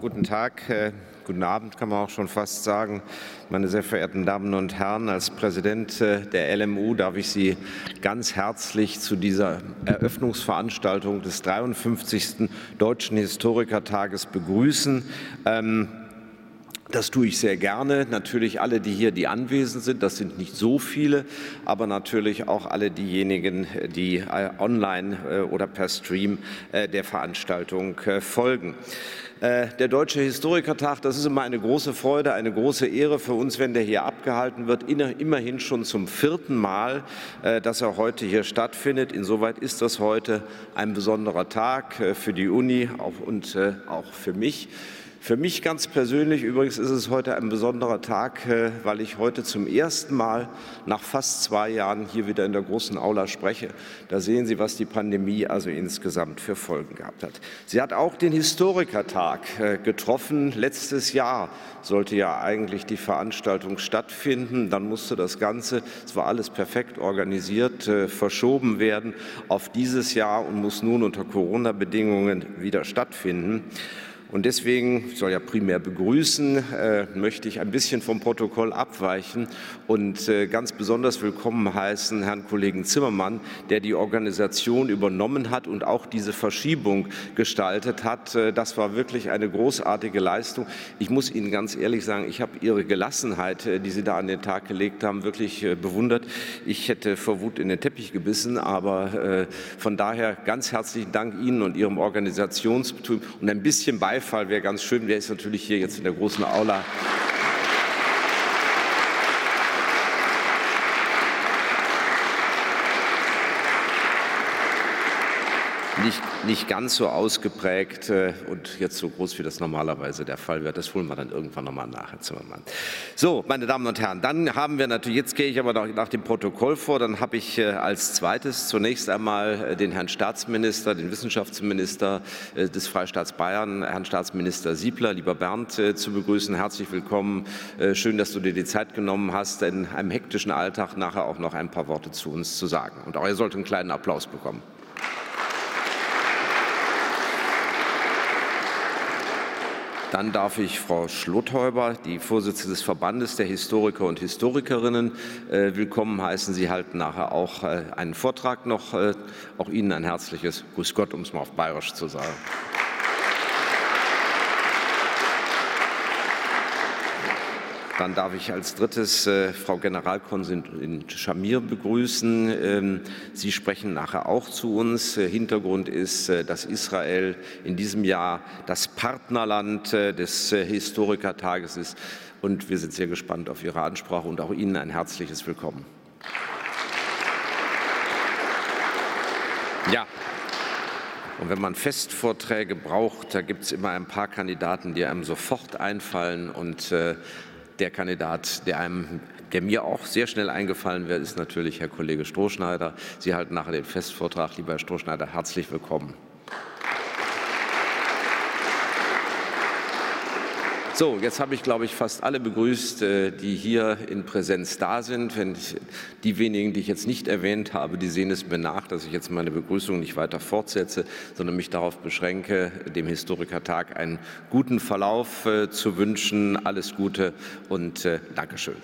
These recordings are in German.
Guten Tag, äh, guten Abend kann man auch schon fast sagen. Meine sehr verehrten Damen und Herren, als Präsident äh, der LMU darf ich Sie ganz herzlich zu dieser Eröffnungsveranstaltung des 53. Deutschen Historikertages begrüßen. Ähm, das tue ich sehr gerne. Natürlich alle, die hier, die anwesend sind, das sind nicht so viele, aber natürlich auch alle diejenigen, die äh, online oder per Stream der Veranstaltung folgen. Der Deutsche Historikertag, das ist immer eine große Freude, eine große Ehre für uns, wenn der hier abgehalten wird. Immerhin schon zum vierten Mal, dass er heute hier stattfindet. Insoweit ist das heute ein besonderer Tag für die Uni und auch für mich. Für mich ganz persönlich übrigens ist es heute ein besonderer Tag, äh, weil ich heute zum ersten Mal nach fast zwei Jahren hier wieder in der großen Aula spreche. Da sehen Sie, was die Pandemie also insgesamt für Folgen gehabt hat. Sie hat auch den Historikertag äh, getroffen. Letztes Jahr sollte ja eigentlich die Veranstaltung stattfinden. Dann musste das Ganze, es war alles perfekt organisiert, äh, verschoben werden auf dieses Jahr und muss nun unter Corona-Bedingungen wieder stattfinden. Und deswegen, ich soll ja primär begrüßen, äh, möchte ich ein bisschen vom Protokoll abweichen und äh, ganz besonders willkommen heißen Herrn Kollegen Zimmermann, der die Organisation übernommen hat und auch diese Verschiebung gestaltet hat. Äh, das war wirklich eine großartige Leistung. Ich muss Ihnen ganz ehrlich sagen, ich habe Ihre Gelassenheit, die Sie da an den Tag gelegt haben, wirklich bewundert. Ich hätte vor Wut in den Teppich gebissen, aber von daher ganz herzlichen Dank Ihnen und Ihrem Organisationsbetrieb und ein bisschen Beifall Beifall wäre ganz schön. Der ist natürlich hier jetzt in der großen Aula. Nicht, nicht ganz so ausgeprägt äh, und jetzt so groß, wie das normalerweise der Fall wäre. Das holen wir dann irgendwann nochmal nach. So, meine Damen und Herren, dann haben wir natürlich, jetzt gehe ich aber nach, nach dem Protokoll vor, dann habe ich äh, als zweites zunächst einmal äh, den Herrn Staatsminister, den Wissenschaftsminister des Freistaats Bayern, Herrn Staatsminister Siebler, lieber Bernd, zu begrüßen. Herzlich willkommen. Schön, dass du dir die Zeit genommen hast, in einem hektischen Alltag nachher auch noch ein paar Worte zu uns zu sagen. Und auch ihr sollt einen kleinen Applaus bekommen. Dann darf ich Frau Schlotthäuber, die Vorsitzende des Verbandes der Historiker und Historikerinnen, äh, willkommen heißen. Sie halten nachher auch äh, einen Vortrag noch. Äh, auch Ihnen ein herzliches Grüß Gott, um es mal auf Bayerisch zu sagen. Dann darf ich als drittes äh, Frau Generalkonsulin Schamir begrüßen. Ähm, Sie sprechen nachher auch zu uns. Äh, Hintergrund ist, äh, dass Israel in diesem Jahr das Partnerland äh, des äh, Historikertages ist. Und wir sind sehr gespannt auf Ihre Ansprache und auch Ihnen ein herzliches Willkommen. Ja. Und wenn man Festvorträge braucht, da gibt es immer ein paar Kandidaten, die einem sofort einfallen. Und äh, der Kandidat, der einem der mir auch sehr schnell eingefallen wäre, ist natürlich Herr Kollege Strohschneider. Sie halten nachher den Festvortrag. Lieber Herr Strohschneider, herzlich willkommen. So, jetzt habe ich, glaube ich, fast alle begrüßt, äh, die hier in Präsenz da sind. Wenn ich, die wenigen, die ich jetzt nicht erwähnt habe, die sehen es mir nach, dass ich jetzt meine Begrüßung nicht weiter fortsetze, sondern mich darauf beschränke, dem Historikertag einen guten Verlauf äh, zu wünschen. Alles Gute und äh, Dankeschön.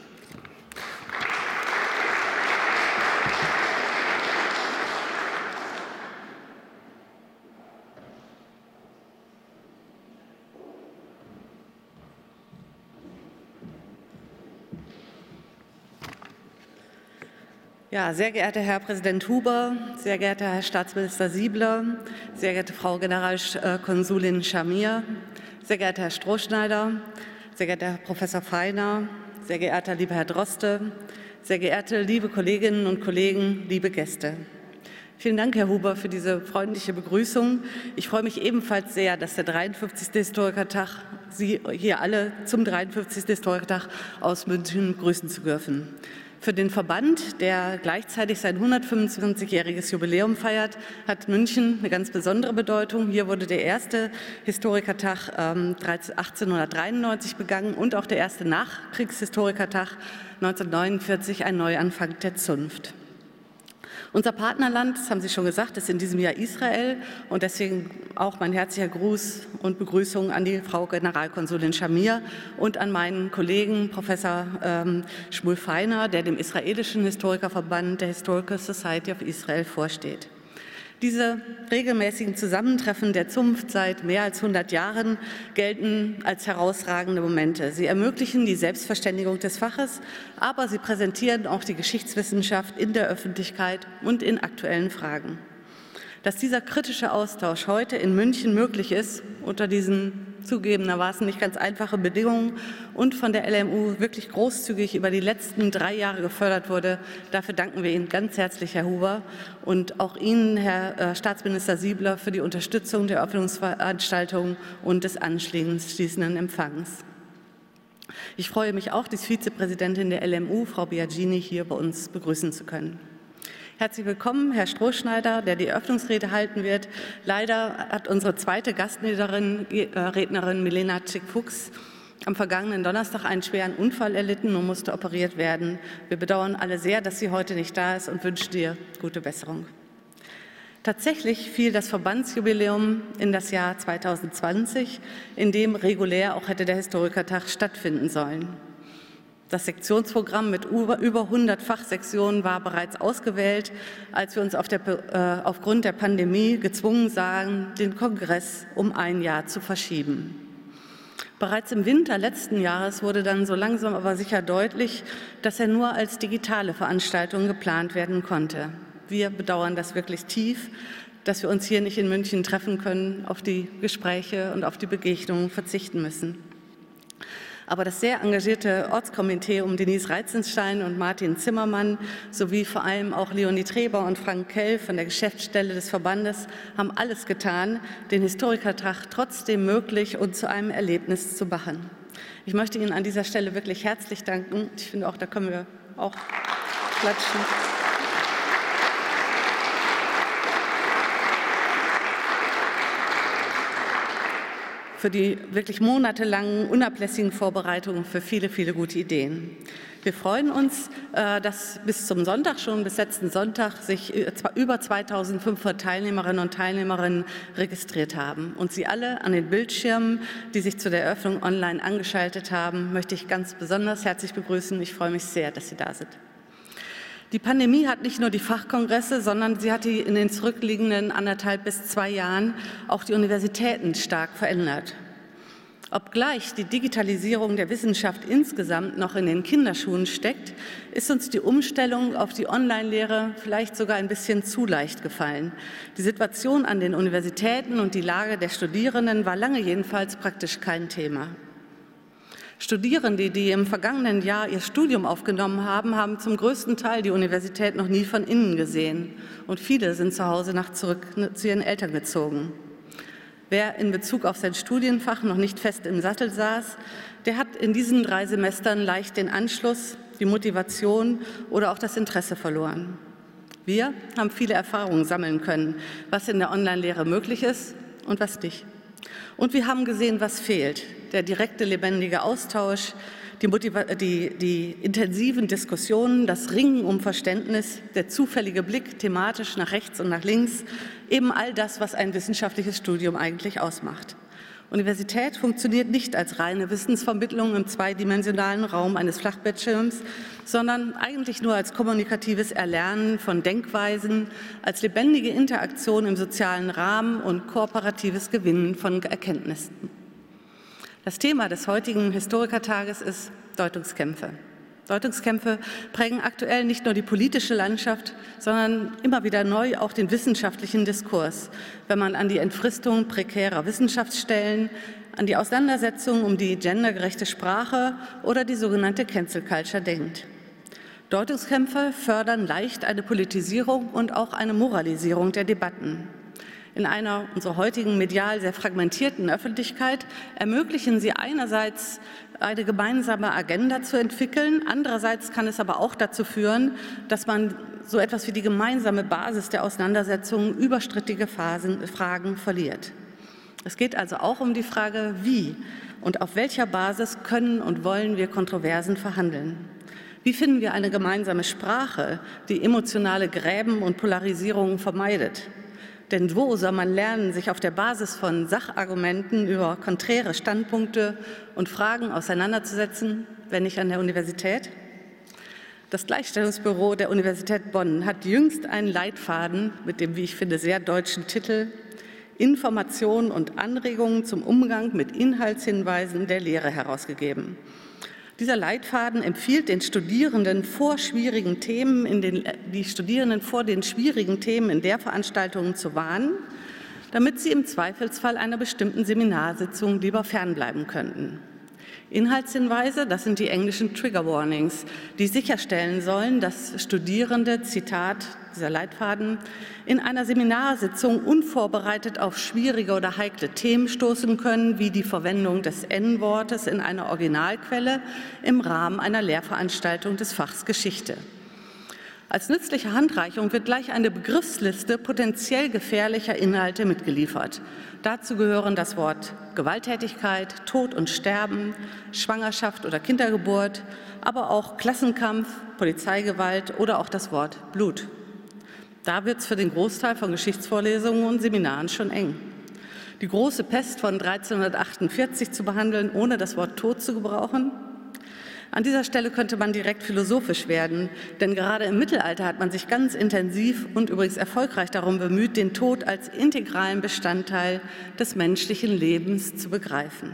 Ja, sehr geehrter Herr Präsident Huber, sehr geehrter Herr Staatsminister Siebler, sehr geehrte Frau Generalkonsulin Schamir, sehr geehrter Herr Strohschneider, sehr geehrter Herr Professor Feiner, sehr geehrter lieber Herr Droste, sehr geehrte liebe Kolleginnen und Kollegen, liebe Gäste. Vielen Dank, Herr Huber, für diese freundliche Begrüßung. Ich freue mich ebenfalls sehr, dass der 53. Historikertag Sie hier alle zum 53. Historikertag aus München grüßen zu dürfen. Für den Verband, der gleichzeitig sein 125-jähriges Jubiläum feiert, hat München eine ganz besondere Bedeutung. Hier wurde der erste Historikertag ähm, 1893 begangen und auch der erste Nachkriegshistorikertag 1949, ein Neuanfang der Zunft. Unser Partnerland, das haben Sie schon gesagt, ist in diesem Jahr Israel und deswegen auch mein herzlicher Gruß und Begrüßung an die Frau Generalkonsulin Shamir und an meinen Kollegen Professor ähm, Schmul Feiner, der dem israelischen Historikerverband der Historical Society of Israel vorsteht. Diese regelmäßigen Zusammentreffen der Zunft seit mehr als 100 Jahren gelten als herausragende Momente. Sie ermöglichen die Selbstverständigung des Faches, aber sie präsentieren auch die Geschichtswissenschaft in der Öffentlichkeit und in aktuellen Fragen. Dass dieser kritische Austausch heute in München möglich ist, unter diesen zugegebenermaßen nicht ganz einfachen Bedingungen und von der LMU wirklich großzügig über die letzten drei Jahre gefördert wurde, dafür danken wir Ihnen ganz herzlich, Herr Huber, und auch Ihnen, Herr äh, Staatsminister Siebler, für die Unterstützung der Öffnungsveranstaltung und des anschließenden Empfangs. Ich freue mich auch, die Vizepräsidentin der LMU, Frau Biagini, hier bei uns begrüßen zu können. Herzlich willkommen, Herr Strohschneider, der die Eröffnungsrede halten wird. Leider hat unsere zweite Gastrednerin, äh, Rednerin Milena Tschick-Fuchs, am vergangenen Donnerstag einen schweren Unfall erlitten und musste operiert werden. Wir bedauern alle sehr, dass sie heute nicht da ist und wünschen dir gute Besserung. Tatsächlich fiel das Verbandsjubiläum in das Jahr 2020, in dem regulär auch hätte der Historikertag stattfinden sollen. Das Sektionsprogramm mit über 100 Fachsektionen war bereits ausgewählt, als wir uns auf der, äh, aufgrund der Pandemie gezwungen sahen, den Kongress um ein Jahr zu verschieben. Bereits im Winter letzten Jahres wurde dann so langsam aber sicher deutlich, dass er nur als digitale Veranstaltung geplant werden konnte. Wir bedauern das wirklich tief, dass wir uns hier nicht in München treffen können, auf die Gespräche und auf die Begegnungen verzichten müssen. Aber das sehr engagierte Ortskomitee um Denise Reizenstein und Martin Zimmermann sowie vor allem auch Leonie Treber und Frank Kell von der Geschäftsstelle des Verbandes haben alles getan, den Historikertag trotzdem möglich und zu einem Erlebnis zu machen. Ich möchte Ihnen an dieser Stelle wirklich herzlich danken. Ich finde auch, da können wir auch klatschen. Für die wirklich monatelangen, unablässigen Vorbereitungen für viele, viele gute Ideen. Wir freuen uns, äh, dass bis zum Sonntag schon, bis letzten Sonntag, sich äh, über 2500 Teilnehmerinnen und Teilnehmerinnen registriert haben. Und Sie alle an den Bildschirmen, die sich zu der Eröffnung online angeschaltet haben, möchte ich ganz besonders herzlich begrüßen. Ich freue mich sehr, dass Sie da sind. Die Pandemie hat nicht nur die Fachkongresse, sondern sie hat die in den zurückliegenden anderthalb bis zwei Jahren auch die Universitäten stark verändert. Obgleich die Digitalisierung der Wissenschaft insgesamt noch in den Kinderschuhen steckt, ist uns die Umstellung auf die Online-Lehre vielleicht sogar ein bisschen zu leicht gefallen. Die Situation an den Universitäten und die Lage der Studierenden war lange jedenfalls praktisch kein Thema. Studierende, die im vergangenen Jahr ihr Studium aufgenommen haben, haben zum größten Teil die Universität noch nie von innen gesehen. Und viele sind zu Hause nach zurück zu ihren Eltern gezogen. Wer in Bezug auf sein Studienfach noch nicht fest im Sattel saß, der hat in diesen drei Semestern leicht den Anschluss, die Motivation oder auch das Interesse verloren. Wir haben viele Erfahrungen sammeln können, was in der Online-Lehre möglich ist und was nicht. Und wir haben gesehen, was fehlt. Der direkte, lebendige Austausch, die, die, die, intensiven Diskussionen, das Ringen um Verständnis, der zufällige Blick thematisch nach rechts und nach links, eben all das, was ein wissenschaftliches Studium eigentlich ausmacht. Universität funktioniert nicht als reine Wissensvermittlung im zweidimensionalen Raum eines Flachbettschirms, sondern eigentlich nur als kommunikatives Erlernen von Denkweisen, als lebendige Interaktion im sozialen Rahmen und kooperatives Gewinnen von Erkenntnissen. Das Thema des heutigen Historikertages ist Deutungskämpfe. Deutungskämpfe prägen aktuell nicht nur die politische Landschaft, sondern immer wieder neu auch den wissenschaftlichen Diskurs, wenn man an die Entfristung prekärer Wissenschaftsstellen, an die Auseinandersetzung um die gendergerechte Sprache oder die sogenannte Cancel Culture denkt. Deutungskämpfe fördern leicht eine Politisierung und auch eine Moralisierung der Debatten. In einer unserer heutigen medial sehr fragmentierten Öffentlichkeit ermöglichen sie einerseits eine gemeinsame Agenda zu entwickeln. Andererseits kann es aber auch dazu führen, dass man so etwas wie die gemeinsame Basis der Auseinandersetzung über strittige Phasen, Fragen verliert. Es geht also auch um die Frage, wie und auf welcher Basis können und wollen wir Kontroversen verhandeln. Wie finden wir eine gemeinsame Sprache, die emotionale Gräben und Polarisierungen vermeidet? Denn wo soll man lernen, sich auf der Basis von Sachargumenten über konträre Standpunkte und Fragen auseinanderzusetzen, wenn nicht an der Universität? Das Gleichstellungsbüro der Universität Bonn hat jüngst einen Leitfaden mit dem, wie ich finde, sehr deutschen Titel Informationen und Anregungen zum Umgang mit Inhaltshinweisen der Lehre herausgegeben. Dieser Leitfaden empfiehlt den Studierenden vor schwierigen Themen in den, die Studierenden vor den schwierigen Themen in der Veranstaltung zu warnen, damit sie im Zweifelsfall einer bestimmten Seminarsitzung lieber fernbleiben könnten. Inhaltshinweise, das sind die englischen Trigger Warnings, die sicherstellen sollen, dass Studierende, Zitat dieser Leitfaden, in einer Seminarsitzung unvorbereitet auf schwierige oder heikle Themen stoßen können, wie die Verwendung des N-Wortes in einer Originalquelle im Rahmen einer Lehrveranstaltung des Fachs Geschichte. Als nützliche Handreichung wird gleich eine Begriffsliste potenziell gefährlicher Inhalte mitgeliefert. Dazu gehören das Wort Gewalttätigkeit, Tod und Sterben, Schwangerschaft oder Kindergeburt, aber auch Klassenkampf, Polizeigewalt oder auch das Wort Blut. Da wird es für den Großteil von Geschichtsvorlesungen und Seminaren schon eng. Die große Pest von 1348 zu behandeln, ohne das Wort Tod zu gebrauchen, an dieser Stelle könnte man direkt philosophisch werden, denn gerade im Mittelalter hat man sich ganz intensiv und übrigens erfolgreich darum bemüht, den Tod als integralen Bestandteil des menschlichen Lebens zu begreifen.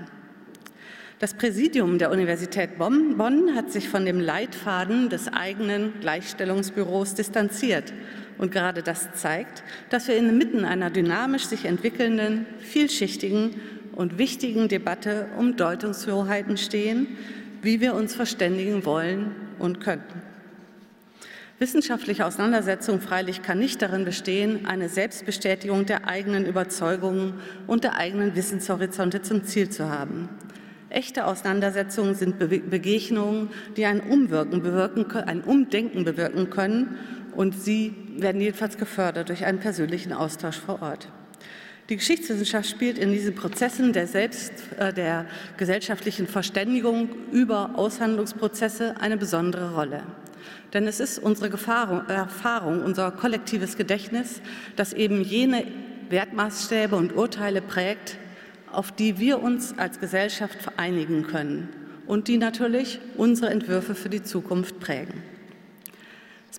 Das Präsidium der Universität Bonn hat sich von dem Leitfaden des eigenen Gleichstellungsbüros distanziert. Und gerade das zeigt, dass wir inmitten einer dynamisch sich entwickelnden, vielschichtigen und wichtigen Debatte um Deutungshoheiten stehen, wie wir uns verständigen wollen und könnten. Wissenschaftliche Auseinandersetzung freilich kann nicht darin bestehen, eine Selbstbestätigung der eigenen Überzeugungen und der eigenen Wissenshorizonte zum Ziel zu haben. Echte Auseinandersetzungen sind Begegnungen, die ein Umwirken bewirken, ein Umdenken bewirken können und sie werden jedenfalls gefördert durch einen persönlichen Austausch vor Ort. Die Geschichtswissenschaft spielt in diesen Prozessen der selbst äh, der gesellschaftlichen Verständigung über Aushandlungsprozesse eine besondere Rolle. Denn es ist unsere Gefahrung, Erfahrung, unser kollektives Gedächtnis, das eben jene Wertmaßstäbe und Urteile prägt, auf die wir uns als Gesellschaft vereinigen können und die natürlich unsere Entwürfe für die Zukunft prägen.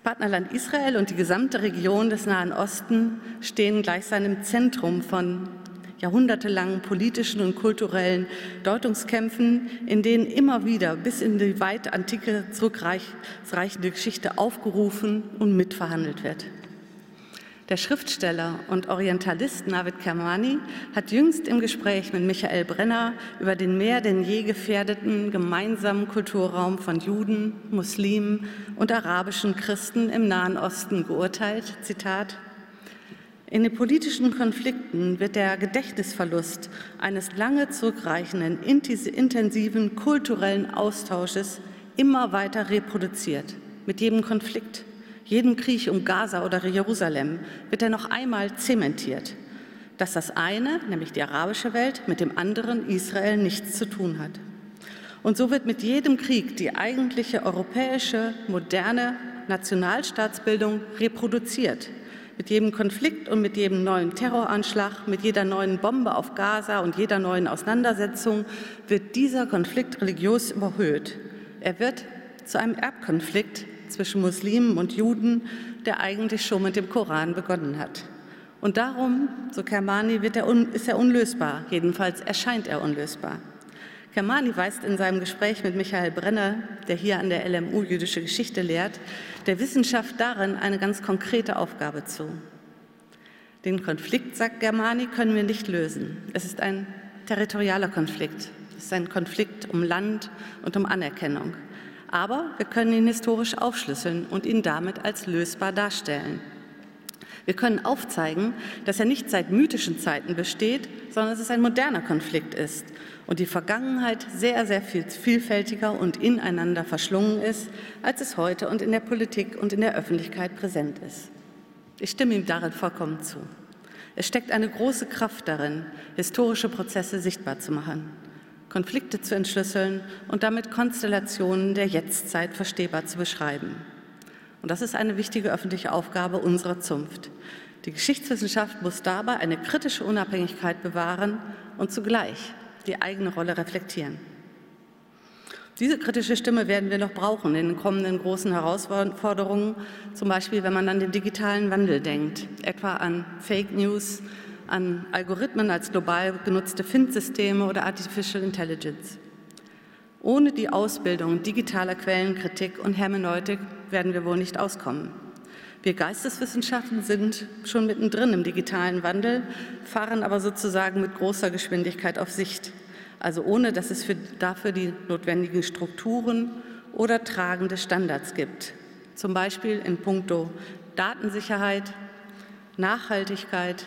Partnerland Israel und die gesamte Region des Nahen Osten stehen gleichsam im Zentrum von jahrhundertelangen politischen und kulturellen Deutungskämpfen, in denen immer wieder bis in die weit antike zurückreichende Geschichte aufgerufen und mitverhandelt wird. Der Schriftsteller und Orientalist Navid Kermani hat jüngst im Gespräch mit Michael Brenner über den mehr denn je gefährdeten gemeinsamen Kulturraum von Juden, Muslimen und arabischen Christen im Nahen Osten geurteilt. Zitat in den politischen Konflikten wird der Gedächtnisverlust eines lange zurückreichenden, intensiven kulturellen Austausches immer weiter reproduziert, mit jedem Konflikt jedem Krieg um Gaza oder Jerusalem wird er noch einmal zementiert. dass das eine, nämlich die arabische Welt, mit dem anderen Israel nichts zu tun hat. Und so wird mit jedem Krieg die eigentliche europäische, moderne Nationalstaatsbildung reproduziert. Mit jedem Konflikt und mit jedem neuen Terroranschlag, mit jeder neuen Bombe auf Gaza und jeder neuen Auseinandersetzung wird dieser Konflikt religiös überhöht. Er wird zu einem Erbkonflikt zwischen Muslimen und Juden, der eigentlich schon mit dem Koran begonnen hat. Und darum, so Kermani, er ist er unlösbar, jedenfalls erscheint er unlösbar. Kermani weist in seinem Gespräch mit Michael Brenner, der hier an der LMU jüdische Geschichte lehrt, der Wissenschaft darin eine ganz konkrete Aufgabe zu. Den Konflikt, sagt Germani, können wir nicht lösen. Es ist ein territorialer Konflikt. Es ist ein Konflikt um Land und um Anerkennung. Aber wir können ihn historisch aufschlüsseln und ihn damit als lösbar darstellen. Wir können aufzeigen, dass er nicht seit mythischen Zeiten besteht, sondern dass es ein moderner Konflikt ist und die Vergangenheit sehr, sehr viel vielfältiger und ineinander verschlungen ist, als es heute und in der Politik und in der Öffentlichkeit präsent ist. Ich stimme ihm darin vollkommen zu. Es steckt eine große Kraft darin, historische Prozesse sichtbar zu machen, Konflikte zu entschlüsseln und damit Konstellationen der Jetztzeit verstehbar zu beschreiben. Und das ist eine wichtige öffentliche Aufgabe unserer Zunft. Die Geschichtswissenschaft muss dabei eine kritische Unabhängigkeit bewahren und zugleich die eigene Rolle reflektieren. Diese kritische Stimme werden wir noch brauchen in den kommenden großen Herausforderungen, zum Beispiel wenn man an den digitalen Wandel denkt, etwa an Fake News, an Algorithmen als global genutzte FIND-Systeme oder Artificial Intelligence. Ohne die Ausbildung digitaler Quellenkritik und Hermeneutik werden wir wohl nicht auskommen. Wir Geisteswissenschaften sind schon mittendrin im digitalen Wandel, fahren aber sozusagen mit großer Geschwindigkeit auf Sicht, also ohne dass es für, dafür die notwendigen Strukturen oder tragende Standards gibt, zum Beispiel in puncto Datensicherheit, Nachhaltigkeit,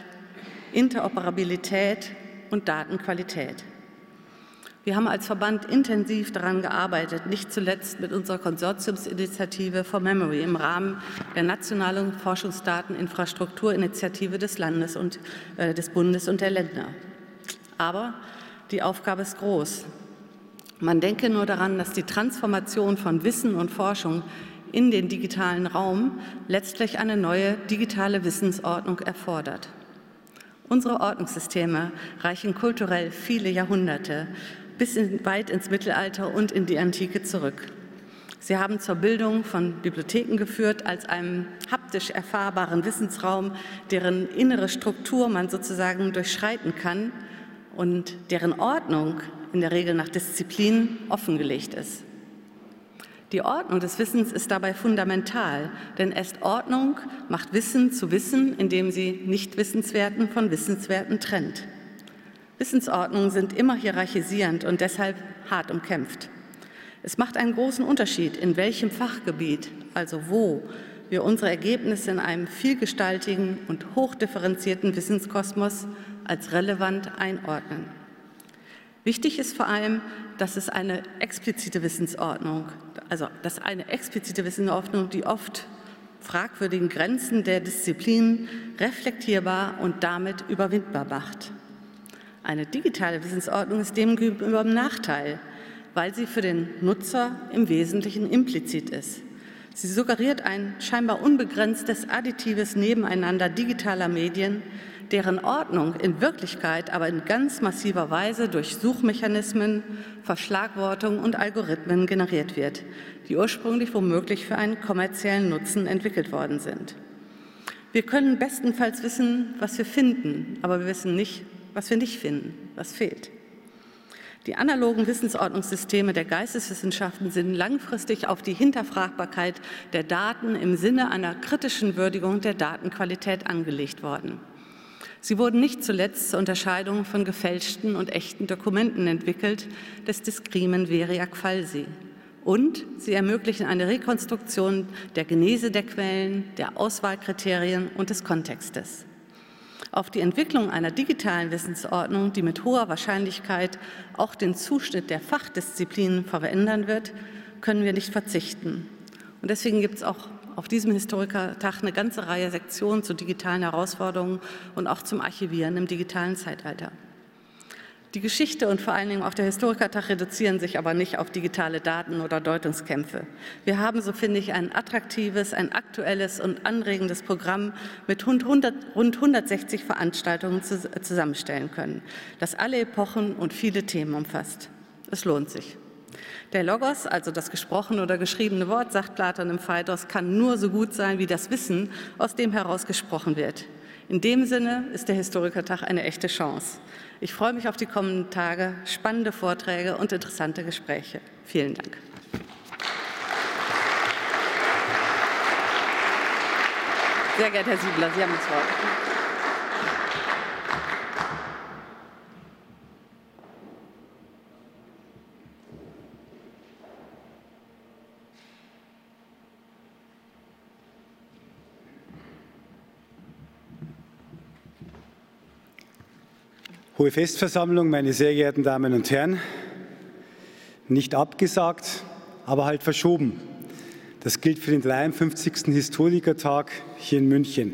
Interoperabilität und Datenqualität. Wir haben als Verband intensiv daran gearbeitet, nicht zuletzt mit unserer Konsortiumsinitiative for Memory im Rahmen der nationalen Forschungsdateninfrastrukturinitiative des Landes und äh, des Bundes und der Länder. Aber die Aufgabe ist groß. Man denke nur daran, dass die Transformation von Wissen und Forschung in den digitalen Raum letztlich eine neue digitale Wissensordnung erfordert. Unsere Ordnungssysteme reichen kulturell viele Jahrhunderte bis in, weit ins Mittelalter und in die Antike zurück. Sie haben zur Bildung von Bibliotheken geführt als einem haptisch erfahrbaren Wissensraum, deren innere Struktur man sozusagen durchschreiten kann und deren Ordnung in der Regel nach Disziplin offengelegt ist. Die Ordnung des Wissens ist dabei fundamental, denn erst Ordnung macht Wissen zu Wissen, indem sie Nichtwissenswerten von Wissenswerten trennt. Wissensordnungen sind immer hierarchisierend und deshalb hart umkämpft. Es macht einen großen Unterschied, in welchem Fachgebiet, also wo, wir unsere Ergebnisse in einem vielgestaltigen und hochdifferenzierten Wissenskosmos als relevant einordnen. Wichtig ist vor allem, dass es eine explizite Wissensordnung, also dass eine explizite Wissensordnung die oft fragwürdigen Grenzen der Disziplinen reflektierbar und damit überwindbar macht. Eine digitale Wissensordnung ist demgegenüber im Nachteil, weil sie für den Nutzer im Wesentlichen implizit ist. Sie suggeriert ein scheinbar unbegrenztes additives Nebeneinander digitaler Medien, deren Ordnung in Wirklichkeit aber in ganz massiver Weise durch Suchmechanismen, Verschlagwortung und Algorithmen generiert wird, die ursprünglich womöglich für einen kommerziellen Nutzen entwickelt worden sind. Wir können bestenfalls wissen, was wir finden, aber wir wissen nicht, was wir nicht finden, was fehlt. Die analogen Wissensordnungssysteme der Geisteswissenschaften sind langfristig auf die Hinterfragbarkeit der Daten im Sinne einer kritischen Würdigung der Datenqualität angelegt worden. Sie wurden nicht zuletzt zur Unterscheidung von gefälschten und echten Dokumenten entwickelt, des Discrimen Veriac Falsi. Und sie ermöglichen eine Rekonstruktion der Genese der Quellen, der Auswahlkriterien und des Kontextes. Auf die Entwicklung einer digitalen Wissensordnung, die mit hoher Wahrscheinlichkeit auch den Zuschnitt der Fachdisziplinen verändern wird, können wir nicht verzichten. Und deswegen gibt es auch auf diesem Historikertag eine ganze Reihe Sektionen zu digitalen Herausforderungen und auch zum Archivieren im digitalen Zeitalter. Die Geschichte und vor allen Dingen auch der Historikertag reduzieren sich aber nicht auf digitale Daten oder Deutungskämpfe. Wir haben, so finde ich, ein attraktives, ein aktuelles und anregendes Programm mit rund 160 Veranstaltungen zusammenstellen können, das alle Epochen und viele Themen umfasst. Es lohnt sich. Der Logos, also das gesprochene oder geschriebene Wort, sagt Platon im Phaedros, kann nur so gut sein wie das Wissen, aus dem heraus gesprochen wird. In dem Sinne ist der Historikertag eine echte Chance. Ich freue mich auf die kommenden Tage, spannende Vorträge und interessante Gespräche. Vielen Dank. Sehr geehrter Herr Siebler, Sie haben das Wort. Hohe Festversammlung, meine sehr geehrten Damen und Herren, nicht abgesagt, aber halt verschoben. Das gilt für den 53. Historikertag hier in München.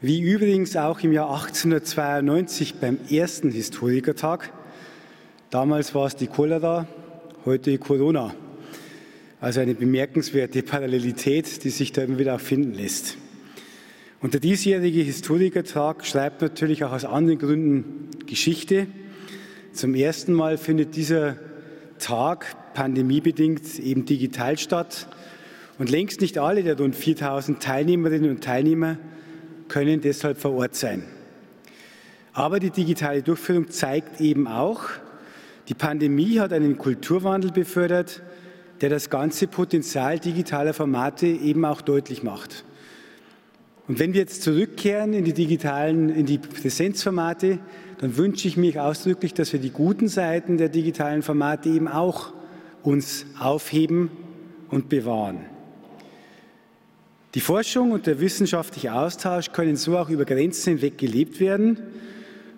Wie übrigens auch im Jahr 1892 beim ersten Historikertag. Damals war es die Cholera, heute die Corona. Also eine bemerkenswerte Parallelität, die sich da immer wieder auch finden lässt. Und der diesjährige Historikertag schreibt natürlich auch aus anderen Gründen Geschichte. Zum ersten Mal findet dieser Tag pandemiebedingt eben digital statt. Und längst nicht alle der rund 4000 Teilnehmerinnen und Teilnehmer können deshalb vor Ort sein. Aber die digitale Durchführung zeigt eben auch, die Pandemie hat einen Kulturwandel befördert, der das ganze Potenzial digitaler Formate eben auch deutlich macht. Und wenn wir jetzt zurückkehren in die digitalen, in die Präsenzformate, dann wünsche ich mich ausdrücklich, dass wir die guten Seiten der digitalen Formate eben auch uns aufheben und bewahren. Die Forschung und der wissenschaftliche Austausch können so auch über Grenzen hinweg gelebt werden.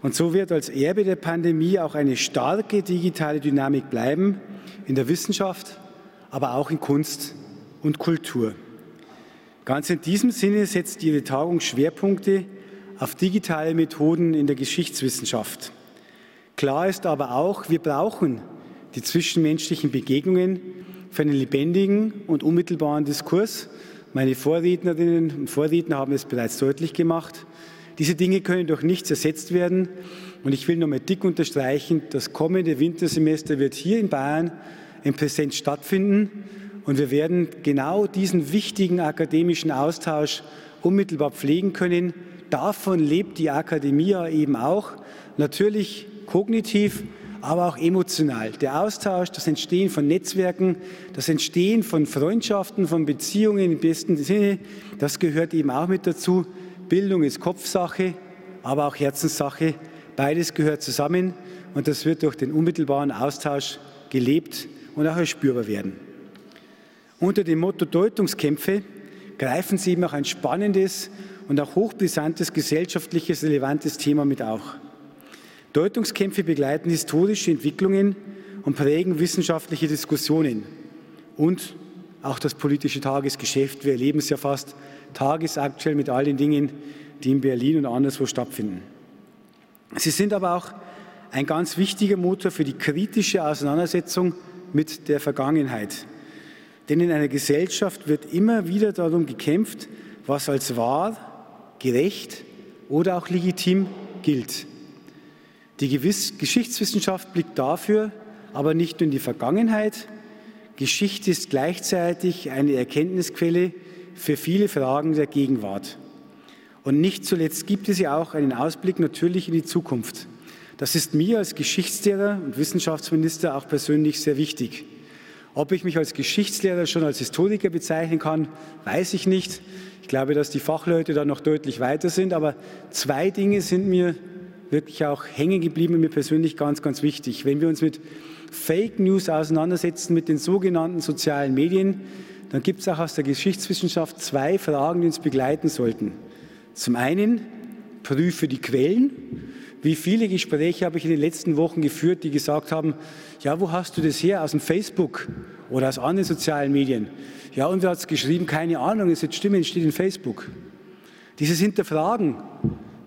Und so wird als Erbe der Pandemie auch eine starke digitale Dynamik bleiben in der Wissenschaft, aber auch in Kunst und Kultur. Ganz in diesem Sinne setzt Ihre Tagung Schwerpunkte auf digitale Methoden in der Geschichtswissenschaft. Klar ist aber auch, wir brauchen die zwischenmenschlichen Begegnungen für einen lebendigen und unmittelbaren Diskurs. Meine Vorrednerinnen und Vorredner haben es bereits deutlich gemacht. Diese Dinge können durch nichts ersetzt werden. Und ich will nochmal dick unterstreichen, das kommende Wintersemester wird hier in Bayern in Präsenz stattfinden. Und wir werden genau diesen wichtigen akademischen Austausch unmittelbar pflegen können. Davon lebt die Akademie eben auch. Natürlich kognitiv, aber auch emotional. Der Austausch, das Entstehen von Netzwerken, das Entstehen von Freundschaften, von Beziehungen im besten Sinne, das gehört eben auch mit dazu. Bildung ist Kopfsache, aber auch Herzenssache. Beides gehört zusammen und das wird durch den unmittelbaren Austausch gelebt und auch spürbar werden. Unter dem Motto Deutungskämpfe greifen Sie eben auch ein spannendes und auch hochbrisantes gesellschaftliches relevantes Thema mit auch. Deutungskämpfe begleiten historische Entwicklungen und prägen wissenschaftliche Diskussionen und auch das politische Tagesgeschäft. Wir erleben es ja fast tagesaktuell mit all den Dingen, die in Berlin und anderswo stattfinden. Sie sind aber auch ein ganz wichtiger Motor für die kritische Auseinandersetzung mit der Vergangenheit. Denn in einer Gesellschaft wird immer wieder darum gekämpft, was als wahr, gerecht oder auch legitim gilt. Die Gewiss Geschichtswissenschaft blickt dafür aber nicht nur in die Vergangenheit. Geschichte ist gleichzeitig eine Erkenntnisquelle für viele Fragen der Gegenwart. Und nicht zuletzt gibt es ja auch einen Ausblick natürlich in die Zukunft. Das ist mir als Geschichtslehrer und Wissenschaftsminister auch persönlich sehr wichtig. Ob ich mich als Geschichtslehrer schon als Historiker bezeichnen kann, weiß ich nicht. Ich glaube, dass die Fachleute da noch deutlich weiter sind. Aber zwei Dinge sind mir wirklich auch hängen geblieben und mir persönlich ganz, ganz wichtig. Wenn wir uns mit Fake News auseinandersetzen, mit den sogenannten sozialen Medien, dann gibt es auch aus der Geschichtswissenschaft zwei Fragen, die uns begleiten sollten. Zum einen, prüfe die Quellen. Wie viele Gespräche habe ich in den letzten Wochen geführt, die gesagt haben, ja, wo hast du das her? Aus dem Facebook oder aus anderen sozialen Medien? Ja, und wer hat es geschrieben? Keine Ahnung, es wird stimmen, es steht in Facebook. Dieses Hinterfragen,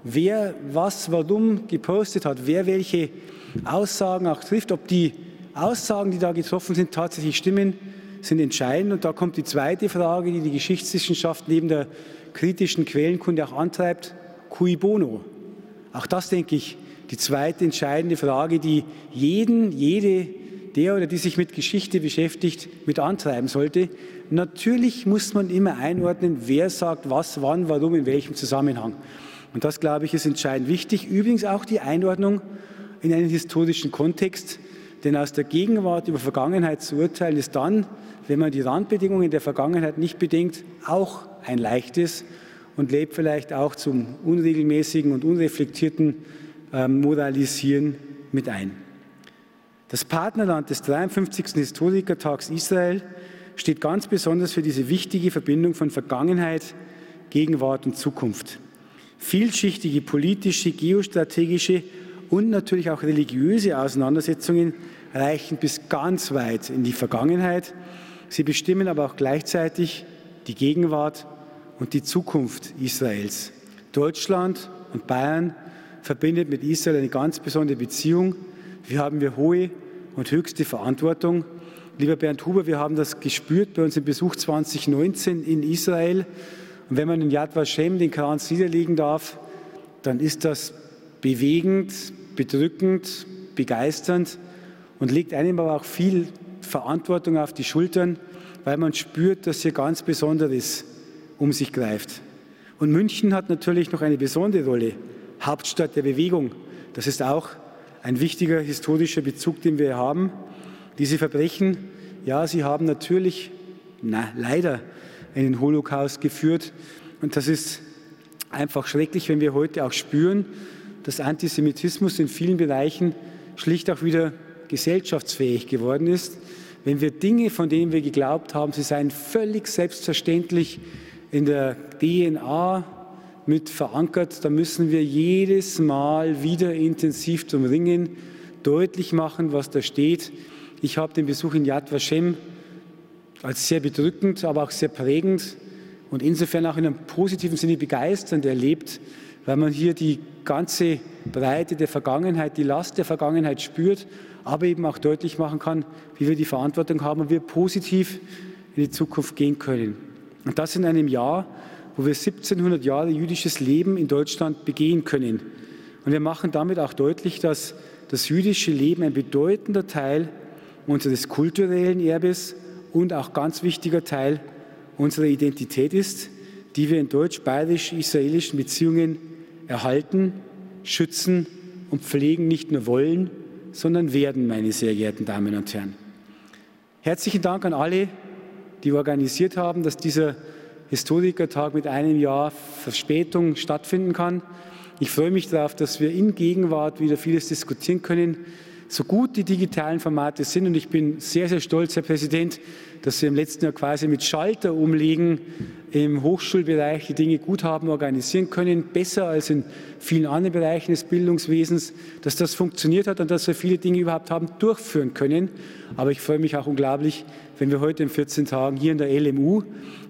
wer was, warum gepostet hat, wer welche Aussagen auch trifft, ob die Aussagen, die da getroffen sind, tatsächlich stimmen, sind entscheidend. Und da kommt die zweite Frage, die die Geschichtswissenschaft neben der kritischen Quellenkunde auch antreibt, cui bono? Auch das, denke ich, die zweite entscheidende Frage, die jeden, jede, der oder die sich mit Geschichte beschäftigt, mit antreiben sollte. Natürlich muss man immer einordnen, wer sagt was, wann, warum, in welchem Zusammenhang. Und das, glaube ich, ist entscheidend wichtig. Übrigens auch die Einordnung in einen historischen Kontext. Denn aus der Gegenwart über Vergangenheit zu urteilen, ist dann, wenn man die Randbedingungen der Vergangenheit nicht bedenkt, auch ein leichtes und lebt vielleicht auch zum unregelmäßigen und unreflektierten ähm, Moralisieren mit ein. Das Partnerland des 53. Historikertags Israel steht ganz besonders für diese wichtige Verbindung von Vergangenheit, Gegenwart und Zukunft. Vielschichtige politische, geostrategische und natürlich auch religiöse Auseinandersetzungen reichen bis ganz weit in die Vergangenheit. Sie bestimmen aber auch gleichzeitig die Gegenwart und die Zukunft Israels. Deutschland und Bayern verbindet mit Israel eine ganz besondere Beziehung. Wir haben wir hohe und höchste Verantwortung. Lieber Bernd Huber, wir haben das gespürt bei unserem Besuch 2019 in Israel. Und wenn man in Yad Vashem den Kranz niederlegen darf, dann ist das bewegend, bedrückend, begeisternd und legt einem aber auch viel Verantwortung auf die Schultern, weil man spürt, dass hier ganz Besonderes um sich greift. Und München hat natürlich noch eine besondere Rolle, Hauptstadt der Bewegung. Das ist auch ein wichtiger historischer Bezug, den wir haben. Diese Verbrechen, ja, sie haben natürlich, na, leider einen Holocaust geführt. Und das ist einfach schrecklich, wenn wir heute auch spüren, dass Antisemitismus in vielen Bereichen schlicht auch wieder gesellschaftsfähig geworden ist. Wenn wir Dinge, von denen wir geglaubt haben, sie seien völlig selbstverständlich in der DNA mit verankert, da müssen wir jedes Mal wieder intensiv zum Ringen deutlich machen, was da steht. Ich habe den Besuch in Yad Vashem als sehr bedrückend, aber auch sehr prägend und insofern auch in einem positiven Sinne begeisternd erlebt, weil man hier die ganze Breite der Vergangenheit, die Last der Vergangenheit spürt, aber eben auch deutlich machen kann, wie wir die Verantwortung haben und wir positiv in die Zukunft gehen können. Und das in einem Jahr, wo wir 1700 Jahre jüdisches Leben in Deutschland begehen können. Und wir machen damit auch deutlich, dass das jüdische Leben ein bedeutender Teil unseres kulturellen Erbes und auch ganz wichtiger Teil unserer Identität ist, die wir in deutsch-bayerisch-israelischen Beziehungen erhalten, schützen und pflegen nicht nur wollen, sondern werden, meine sehr geehrten Damen und Herren. Herzlichen Dank an alle, die organisiert haben, dass dieser Historikertag mit einem Jahr Verspätung stattfinden kann. Ich freue mich darauf, dass wir in Gegenwart wieder vieles diskutieren können so gut die digitalen Formate sind, und ich bin sehr, sehr stolz, Herr Präsident, dass wir im letzten Jahr quasi mit Schalter umlegen im Hochschulbereich die Dinge gut haben organisieren können, besser als in vielen anderen Bereichen des Bildungswesens, dass das funktioniert hat und dass wir viele Dinge überhaupt haben durchführen können. Aber ich freue mich auch unglaublich, wenn wir heute in 14 Tagen hier in der LMU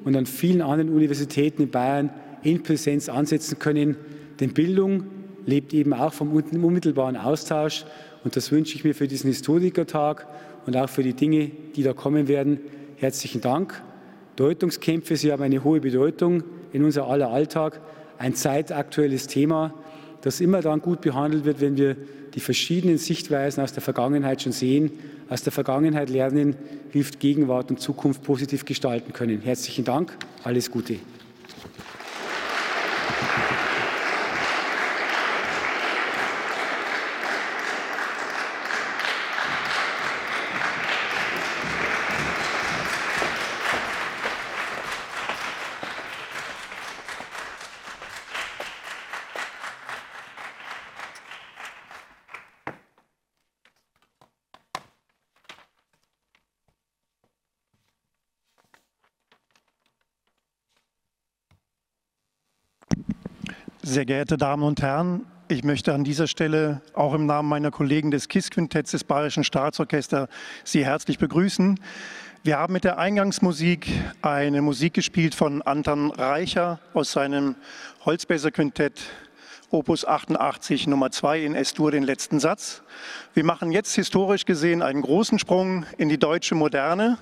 und an vielen anderen Universitäten in Bayern in Präsenz ansetzen können. Denn Bildung lebt eben auch vom unmittelbaren Austausch und das wünsche ich mir für diesen Historikertag und auch für die Dinge, die da kommen werden. Herzlichen Dank. Deutungskämpfe, sie haben eine hohe Bedeutung in unser aller Alltag. Ein zeitaktuelles Thema, das immer dann gut behandelt wird, wenn wir die verschiedenen Sichtweisen aus der Vergangenheit schon sehen, aus der Vergangenheit lernen, hilft Gegenwart und Zukunft positiv gestalten können. Herzlichen Dank, alles Gute. Sehr geehrte Damen und Herren, Ich möchte an dieser Stelle auch im Namen meiner Kollegen des KISS-Quintetts des Bayerischen Staatsorchesters Sie herzlich begrüßen. Wir haben mit der Eingangsmusik eine Musik gespielt von Anton Reicher aus seinem Holzbläser-Quintett Opus 88 Nummer 2 in S-Dur, den letzten Satz. Wir machen jetzt historisch gesehen einen großen Sprung in die deutsche Moderne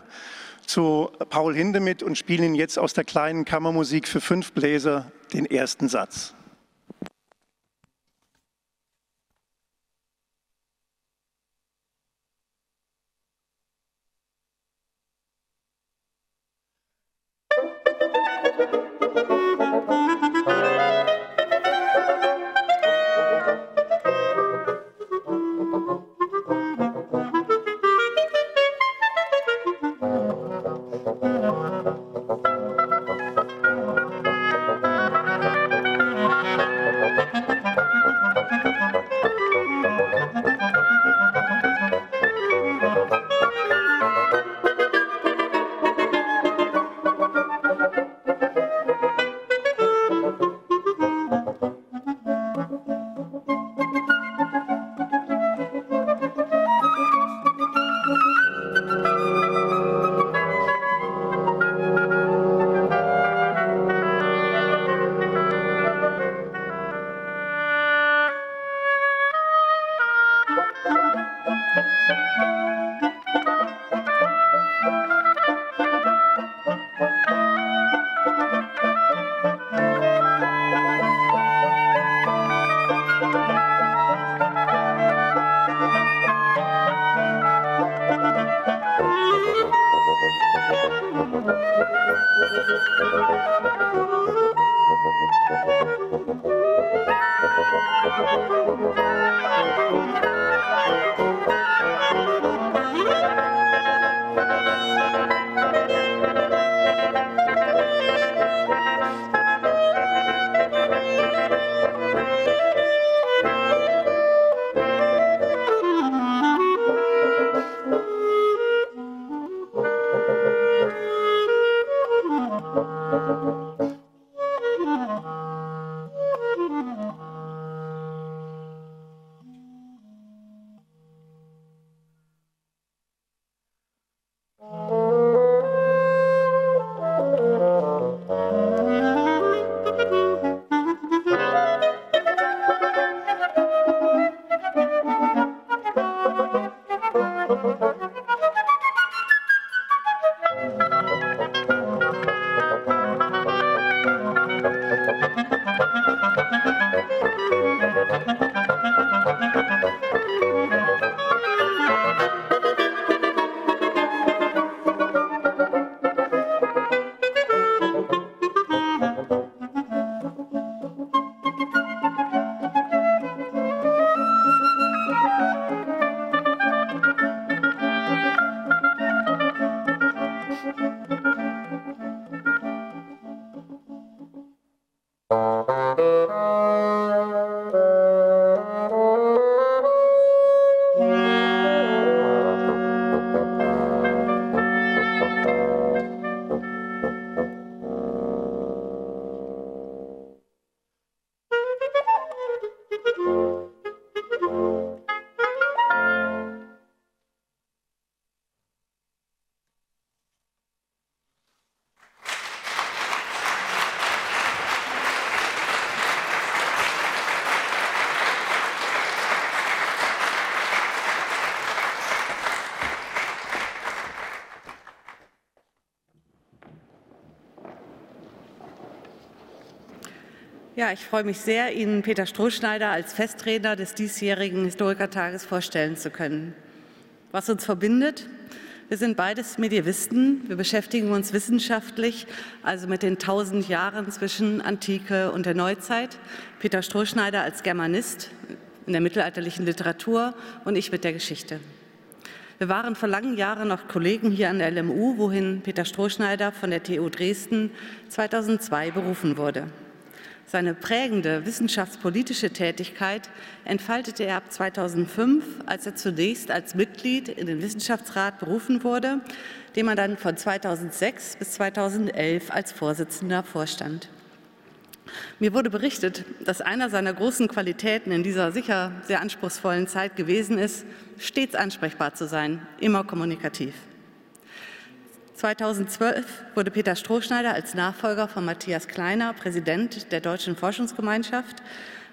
zu Paul Hindemith und spielen jetzt aus der kleinen Kammermusik für fünf Bläser den ersten Satz. Ja, ich freue mich sehr, Ihnen Peter Strohschneider als Festredner des diesjährigen Historikertages vorstellen zu können. Was uns verbindet? Wir sind beides Medievisten. Wir beschäftigen uns wissenschaftlich, also mit den tausend Jahren zwischen Antike und der Neuzeit. Peter Strohschneider als Germanist in der mittelalterlichen Literatur und ich mit der Geschichte. Wir waren vor langen Jahren noch Kollegen hier an der LMU, wohin Peter Strohschneider von der TU Dresden 2002 berufen wurde. Seine prägende wissenschaftspolitische Tätigkeit entfaltete er ab 2005, als er zunächst als Mitglied in den Wissenschaftsrat berufen wurde, dem er dann von 2006 bis 2011 als Vorsitzender vorstand. Mir wurde berichtet, dass einer seiner großen Qualitäten in dieser sicher sehr anspruchsvollen Zeit gewesen ist, stets ansprechbar zu sein, immer kommunikativ. 2012 wurde Peter Strohschneider als Nachfolger von Matthias Kleiner Präsident der Deutschen Forschungsgemeinschaft,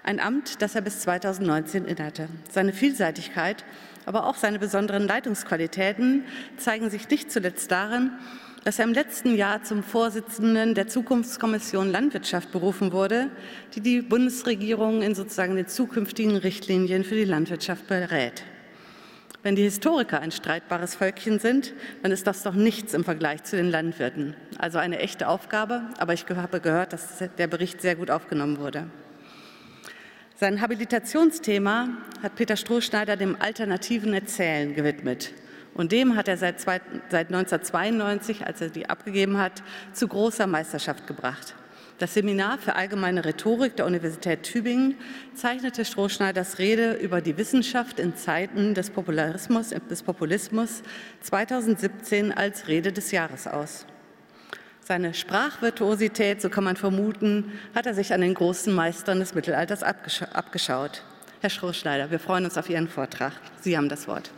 ein Amt, das er bis 2019 innehatte. Seine Vielseitigkeit, aber auch seine besonderen Leitungsqualitäten zeigen sich nicht zuletzt darin, dass er im letzten Jahr zum Vorsitzenden der Zukunftskommission Landwirtschaft berufen wurde, die die Bundesregierung in sozusagen den zukünftigen Richtlinien für die Landwirtschaft berät. Wenn die Historiker ein streitbares Völkchen sind, dann ist das doch nichts im Vergleich zu den Landwirten. Also eine echte Aufgabe, aber ich habe gehört, dass der Bericht sehr gut aufgenommen wurde. Sein Habilitationsthema hat Peter Strohschneider dem alternativen Erzählen gewidmet. Und dem hat er seit, seit 1992, als er die abgegeben hat, zu großer Meisterschaft gebracht. Das Seminar für allgemeine Rhetorik der Universität Tübingen zeichnete Strohschneiders Rede über die Wissenschaft in Zeiten des, Popularismus, des Populismus 2017 als Rede des Jahres aus. Seine Sprachvirtuosität, so kann man vermuten, hat er sich an den großen Meistern des Mittelalters abgeschaut. Herr Strohschneider, wir freuen uns auf Ihren Vortrag. Sie haben das Wort.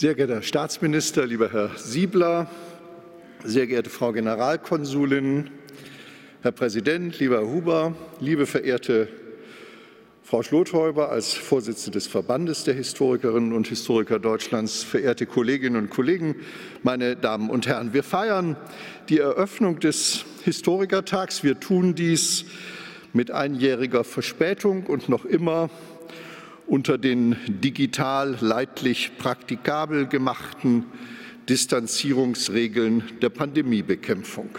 Sehr geehrter Herr Staatsminister, lieber Herr Siebler, sehr geehrte Frau Generalkonsulin, Herr Präsident, lieber Herr Huber, liebe verehrte Frau Schlothäuber als Vorsitzende des Verbandes der Historikerinnen und Historiker Deutschlands, verehrte Kolleginnen und Kollegen, meine Damen und Herren, wir feiern die Eröffnung des Historikertags. Wir tun dies mit einjähriger Verspätung und noch immer unter den digital leidlich praktikabel gemachten Distanzierungsregeln der Pandemiebekämpfung.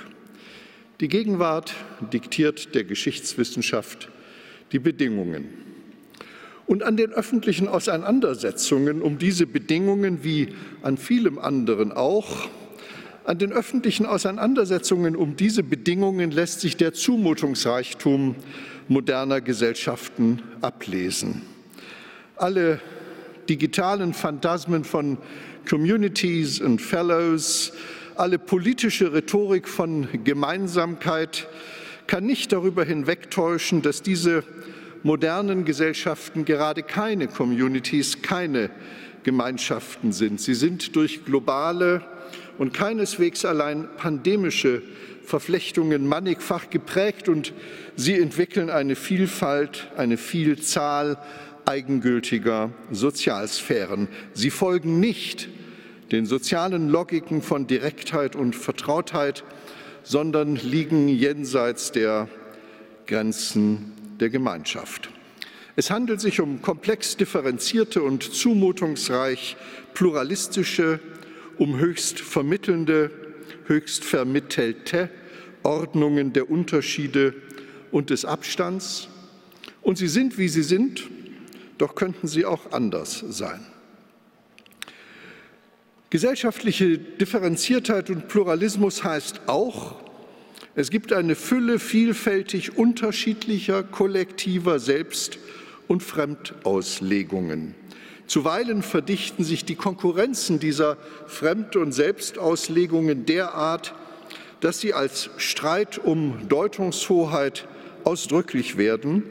Die Gegenwart diktiert der Geschichtswissenschaft die Bedingungen. Und an den öffentlichen Auseinandersetzungen um diese Bedingungen, wie an vielem anderen auch, an den öffentlichen Auseinandersetzungen um diese Bedingungen lässt sich der Zumutungsreichtum moderner Gesellschaften ablesen alle digitalen Phantasmen von Communities und Fellows, alle politische Rhetorik von Gemeinsamkeit kann nicht darüber hinwegtäuschen, dass diese modernen Gesellschaften gerade keine Communities, keine Gemeinschaften sind. Sie sind durch globale und keineswegs allein pandemische Verflechtungen mannigfach geprägt und sie entwickeln eine Vielfalt, eine Vielzahl eigengültiger Sozialsphären. Sie folgen nicht den sozialen Logiken von Direktheit und Vertrautheit, sondern liegen jenseits der Grenzen der Gemeinschaft. Es handelt sich um komplex differenzierte und zumutungsreich pluralistische, um höchst vermittelnde, höchst vermittelte Ordnungen der Unterschiede und des Abstands. Und sie sind, wie sie sind, doch könnten sie auch anders sein. Gesellschaftliche Differenziertheit und Pluralismus heißt auch, es gibt eine Fülle vielfältig unterschiedlicher kollektiver Selbst- und Fremdauslegungen. Zuweilen verdichten sich die Konkurrenzen dieser Fremd- und Selbstauslegungen derart, dass sie als Streit um Deutungshoheit ausdrücklich werden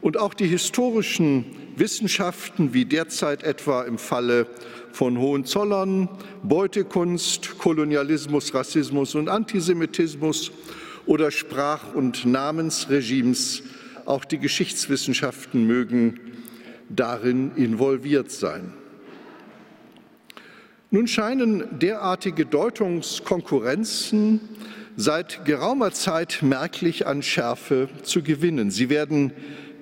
und auch die historischen Wissenschaften wie derzeit etwa im Falle von Hohenzollern, Beutekunst, Kolonialismus, Rassismus und Antisemitismus oder Sprach- und Namensregimes, auch die Geschichtswissenschaften mögen darin involviert sein. Nun scheinen derartige Deutungskonkurrenzen seit geraumer Zeit merklich an Schärfe zu gewinnen. Sie werden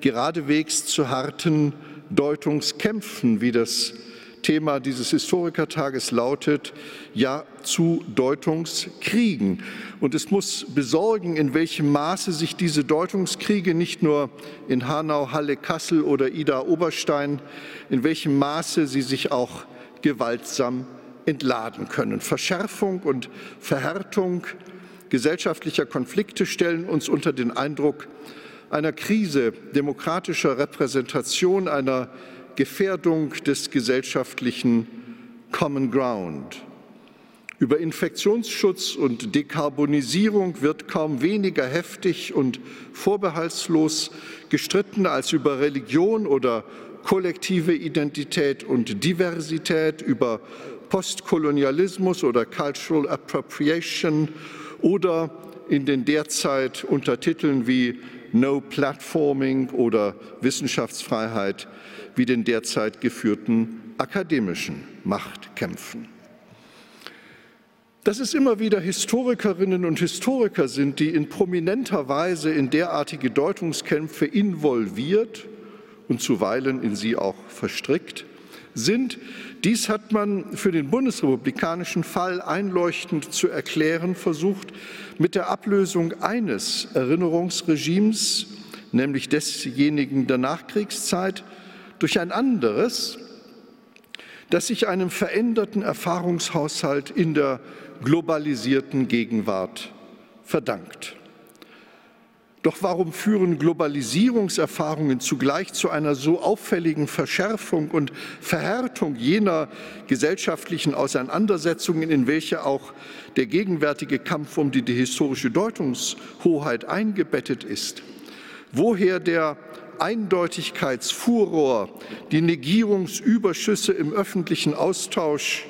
geradewegs zu harten Deutungskämpfen, wie das Thema dieses Historikertages lautet, ja zu Deutungskriegen. Und es muss besorgen, in welchem Maße sich diese Deutungskriege nicht nur in Hanau, Halle, Kassel oder Ida Oberstein, in welchem Maße sie sich auch gewaltsam entladen können. Verschärfung und Verhärtung gesellschaftlicher Konflikte stellen uns unter den Eindruck einer Krise demokratischer Repräsentation, einer Gefährdung des gesellschaftlichen Common Ground. Über Infektionsschutz und Dekarbonisierung wird kaum weniger heftig und vorbehaltslos gestritten als über Religion oder kollektive Identität und Diversität, über Postkolonialismus oder Cultural Appropriation oder in den derzeit unter Titeln wie No Platforming oder Wissenschaftsfreiheit wie den derzeit geführten akademischen Machtkämpfen. Dass es immer wieder Historikerinnen und Historiker sind, die in prominenter Weise in derartige Deutungskämpfe involviert und zuweilen in sie auch verstrickt sind, dies hat man für den bundesrepublikanischen Fall einleuchtend zu erklären versucht mit der Ablösung eines Erinnerungsregimes, nämlich desjenigen der Nachkriegszeit, durch ein anderes, das sich einem veränderten Erfahrungshaushalt in der globalisierten Gegenwart verdankt. Doch warum führen Globalisierungserfahrungen zugleich zu einer so auffälligen Verschärfung und Verhärtung jener gesellschaftlichen Auseinandersetzungen, in welche auch der gegenwärtige Kampf um die historische Deutungshoheit eingebettet ist? Woher der Eindeutigkeitsfuror, die Negierungsüberschüsse im öffentlichen Austausch,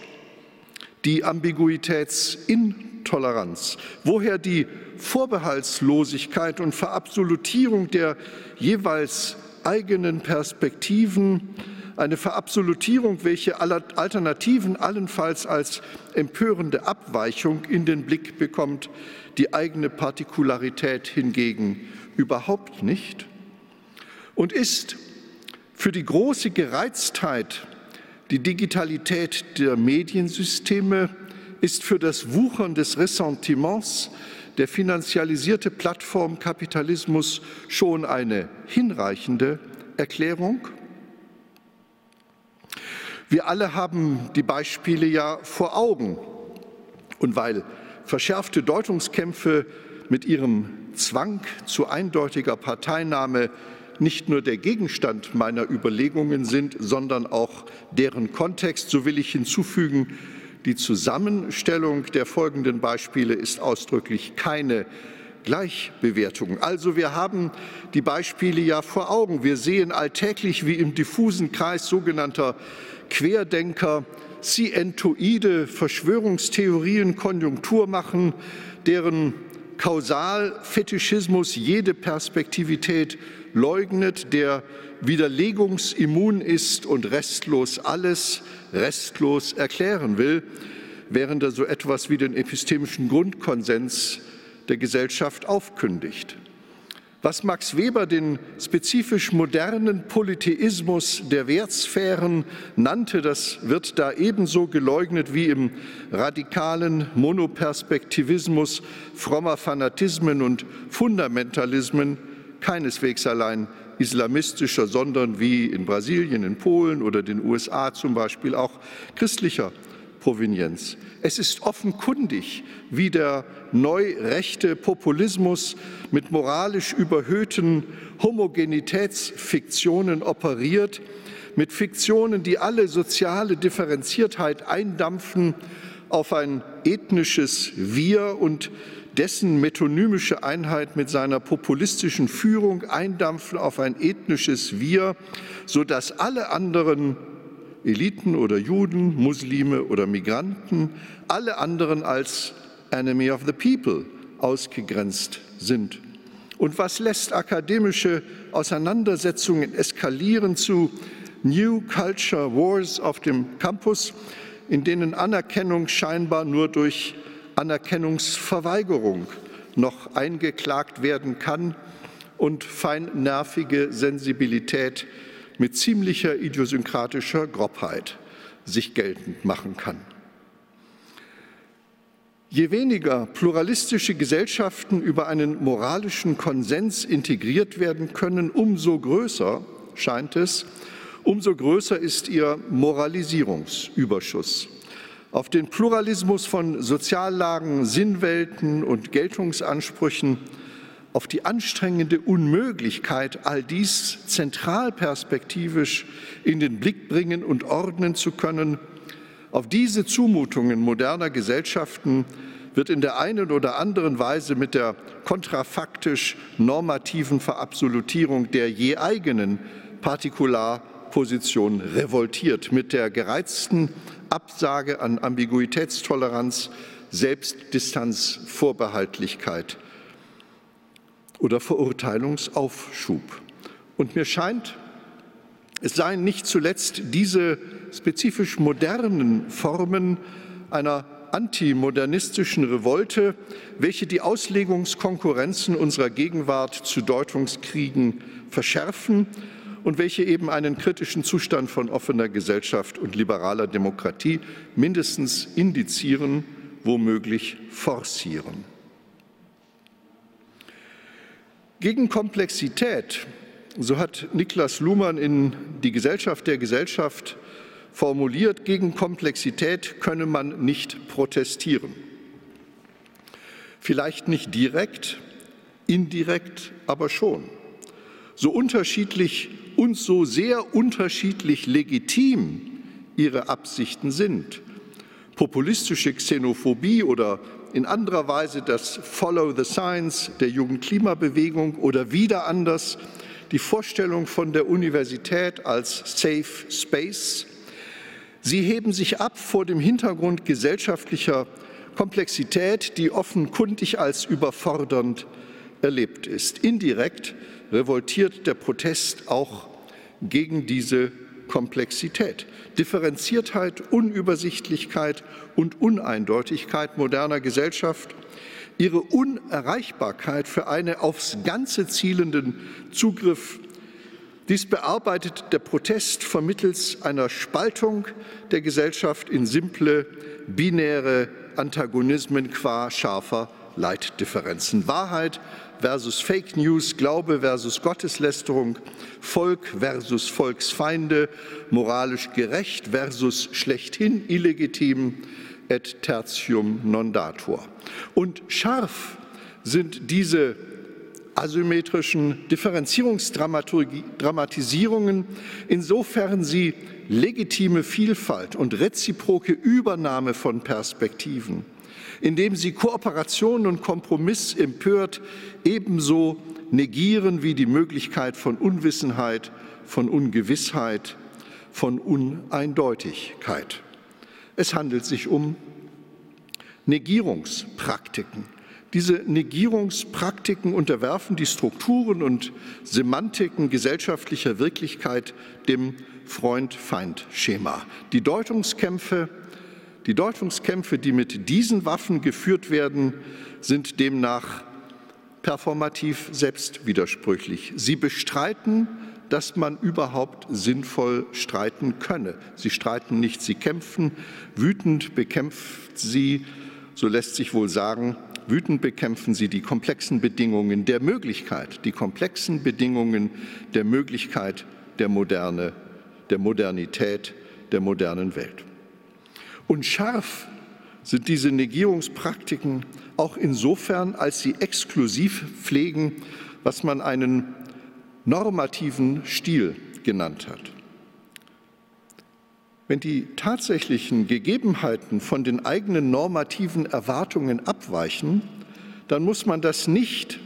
die Ambiguitätsintoleranz? Woher die Vorbehaltslosigkeit und Verabsolutierung der jeweils eigenen Perspektiven? Eine Verabsolutierung, welche Alternativen allenfalls als empörende Abweichung in den Blick bekommt, die eigene Partikularität hingegen überhaupt nicht? Und ist für die große Gereiztheit die Digitalität der Mediensysteme ist für das Wuchern des Ressentiments der finanzialisierte Plattformkapitalismus schon eine hinreichende Erklärung? Wir alle haben die Beispiele ja vor Augen. Und weil verschärfte Deutungskämpfe mit ihrem Zwang zu eindeutiger Parteinahme nicht nur der Gegenstand meiner Überlegungen sind, sondern auch deren Kontext, so will ich hinzufügen, die Zusammenstellung der folgenden Beispiele ist ausdrücklich keine Gleichbewertung. Also wir haben die Beispiele ja vor Augen. Wir sehen alltäglich, wie im diffusen Kreis sogenannter Querdenker scientoide Verschwörungstheorien Konjunktur machen, deren Kausalfetischismus jede Perspektivität leugnet, der widerlegungsimmun ist und restlos alles restlos erklären will, während er so etwas wie den epistemischen Grundkonsens der Gesellschaft aufkündigt. Was Max Weber den spezifisch modernen Polytheismus der Wertsphären nannte, das wird da ebenso geleugnet wie im radikalen Monoperspektivismus frommer Fanatismen und Fundamentalismen keineswegs allein islamistischer, sondern wie in Brasilien, in Polen oder den USA zum Beispiel auch christlicher Provenienz. Es ist offenkundig, wie der neurechte Populismus mit moralisch überhöhten Homogenitätsfiktionen operiert, mit Fiktionen, die alle soziale Differenziertheit eindampfen auf ein ethnisches Wir und dessen metonymische Einheit mit seiner populistischen Führung eindampfen auf ein ethnisches Wir, sodass alle anderen Eliten oder Juden, Muslime oder Migranten, alle anderen als Enemy of the People ausgegrenzt sind. Und was lässt akademische Auseinandersetzungen eskalieren zu New Culture Wars auf dem Campus, in denen Anerkennung scheinbar nur durch Anerkennungsverweigerung noch eingeklagt werden kann und feinnervige Sensibilität mit ziemlicher idiosynkratischer Grobheit sich geltend machen kann. Je weniger pluralistische Gesellschaften über einen moralischen Konsens integriert werden können, umso größer scheint es, umso größer ist ihr Moralisierungsüberschuss. Auf den Pluralismus von Soziallagen, Sinnwelten und Geltungsansprüchen, auf die anstrengende Unmöglichkeit, all dies zentralperspektivisch in den Blick bringen und ordnen zu können, auf diese Zumutungen moderner Gesellschaften wird in der einen oder anderen Weise mit der kontrafaktisch normativen Verabsolutierung der je eigenen Partikularposition revoltiert, mit der gereizten Absage an Ambiguitätstoleranz, Selbstdistanz, Vorbehaltlichkeit oder Verurteilungsaufschub. Und mir scheint, es seien nicht zuletzt diese spezifisch modernen Formen einer antimodernistischen Revolte, welche die Auslegungskonkurrenzen unserer Gegenwart zu Deutungskriegen verschärfen und welche eben einen kritischen Zustand von offener Gesellschaft und liberaler Demokratie mindestens indizieren, womöglich forcieren. Gegen Komplexität, so hat Niklas Luhmann in Die Gesellschaft der Gesellschaft formuliert, gegen Komplexität könne man nicht protestieren. Vielleicht nicht direkt, indirekt aber schon. So unterschiedlich und so sehr unterschiedlich legitim ihre Absichten sind. Populistische Xenophobie oder in anderer Weise das Follow the Science der Jugendklimabewegung oder wieder anders die Vorstellung von der Universität als Safe Space. Sie heben sich ab vor dem Hintergrund gesellschaftlicher Komplexität, die offenkundig als überfordernd erlebt ist. Indirekt revoltiert der Protest auch gegen diese Komplexität. Differenziertheit, Unübersichtlichkeit und Uneindeutigkeit moderner Gesellschaft, ihre Unerreichbarkeit für einen aufs Ganze zielenden Zugriff. Dies bearbeitet der Protest vermittels einer Spaltung der Gesellschaft in simple, binäre Antagonismen qua scharfer Leitdifferenzen. Wahrheit versus Fake News, Glaube versus Gotteslästerung, Volk versus Volksfeinde, moralisch gerecht versus schlechthin illegitim, et tertium non datur. Und scharf sind diese asymmetrischen Differenzierungsdramatisierungen, insofern sie legitime Vielfalt und reziproke Übernahme von Perspektiven indem sie Kooperation und Kompromiss empört ebenso negieren wie die Möglichkeit von Unwissenheit, von Ungewissheit, von Uneindeutigkeit. Es handelt sich um Negierungspraktiken. Diese Negierungspraktiken unterwerfen die Strukturen und Semantiken gesellschaftlicher Wirklichkeit dem Freund-Feind-Schema. Die Deutungskämpfe die Deutungskämpfe, die mit diesen Waffen geführt werden, sind demnach performativ selbstwidersprüchlich. Sie bestreiten, dass man überhaupt sinnvoll streiten könne. Sie streiten nicht, sie kämpfen. Wütend bekämpft sie, so lässt sich wohl sagen, wütend bekämpfen sie die komplexen Bedingungen der Möglichkeit, die komplexen Bedingungen der Möglichkeit der Moderne, der Modernität, der modernen Welt. Und scharf sind diese Negierungspraktiken auch insofern, als sie exklusiv pflegen, was man einen normativen Stil genannt hat. Wenn die tatsächlichen Gegebenheiten von den eigenen normativen Erwartungen abweichen, dann muss man das nicht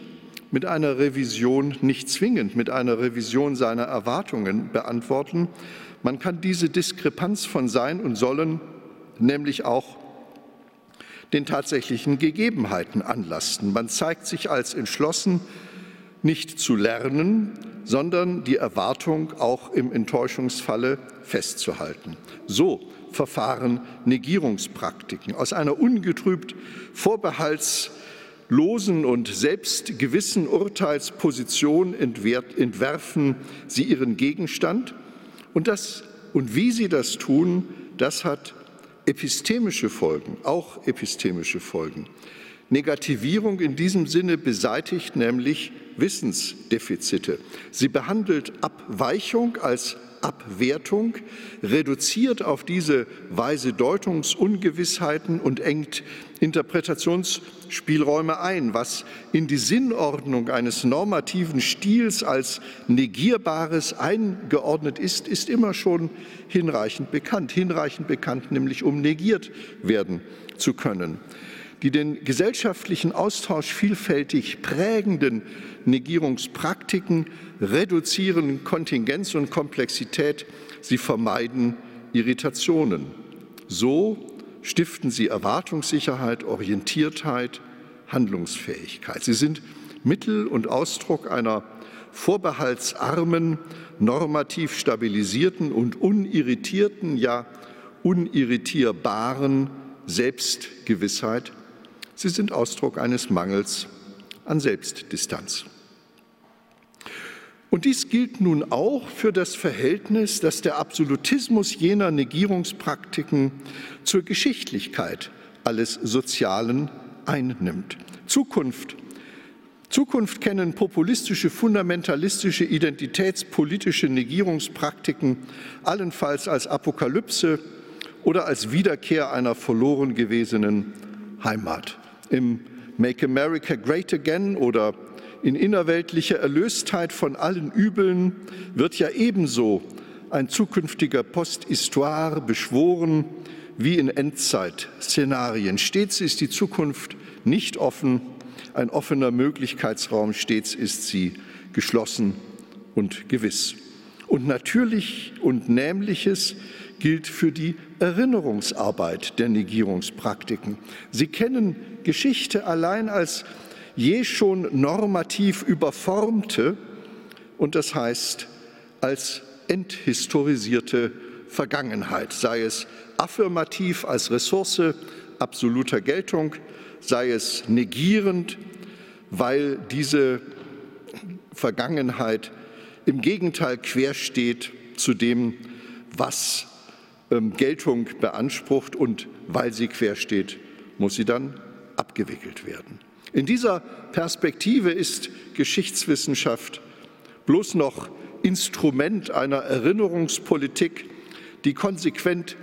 mit einer Revision, nicht zwingend mit einer Revision seiner Erwartungen beantworten. Man kann diese Diskrepanz von Sein und Sollen nämlich auch den tatsächlichen Gegebenheiten anlasten. Man zeigt sich als entschlossen, nicht zu lernen, sondern die Erwartung auch im Enttäuschungsfalle festzuhalten. So verfahren Negierungspraktiken. Aus einer ungetrübt vorbehaltslosen und selbstgewissen Urteilsposition entwerfen sie ihren Gegenstand. Und, das, und wie sie das tun, das hat epistemische Folgen, auch epistemische Folgen. Negativierung in diesem Sinne beseitigt nämlich Wissensdefizite. Sie behandelt Abweichung als Abwertung, reduziert auf diese Weise Deutungsungewissheiten und engt Interpretationsspielräume ein, was in die Sinnordnung eines normativen Stils als Negierbares eingeordnet ist, ist immer schon hinreichend bekannt. Hinreichend bekannt, nämlich um negiert werden zu können. Die den gesellschaftlichen Austausch vielfältig prägenden Negierungspraktiken reduzieren Kontingenz und Komplexität, sie vermeiden Irritationen. So stiften sie Erwartungssicherheit, Orientiertheit, Handlungsfähigkeit. Sie sind Mittel und Ausdruck einer vorbehaltsarmen, normativ stabilisierten und unirritierten, ja unirritierbaren Selbstgewissheit. Sie sind Ausdruck eines Mangels an Selbstdistanz. Und dies gilt nun auch für das Verhältnis, das der Absolutismus jener Negierungspraktiken zur Geschichtlichkeit alles Sozialen einnimmt. Zukunft. Zukunft kennen populistische, fundamentalistische, identitätspolitische Negierungspraktiken allenfalls als Apokalypse oder als Wiederkehr einer verloren gewesenen Heimat. Im Make America Great Again oder in innerweltlicher Erlöstheit von allen Übeln wird ja ebenso ein zukünftiger Post-Histoire beschworen wie in Endzeitszenarien. Stets ist die Zukunft nicht offen, ein offener Möglichkeitsraum, stets ist sie geschlossen und gewiss. Und natürlich und Nämliches gilt für die Erinnerungsarbeit der Negierungspraktiken. Sie kennen Geschichte allein als je schon normativ überformte und das heißt als enthistorisierte Vergangenheit, sei es affirmativ als Ressource absoluter Geltung, sei es negierend, weil diese Vergangenheit im Gegenteil quersteht zu dem, was ähm, Geltung beansprucht und weil sie quersteht, muss sie dann abgewickelt werden. In dieser Perspektive ist Geschichtswissenschaft bloß noch Instrument einer Erinnerungspolitik, die konsequent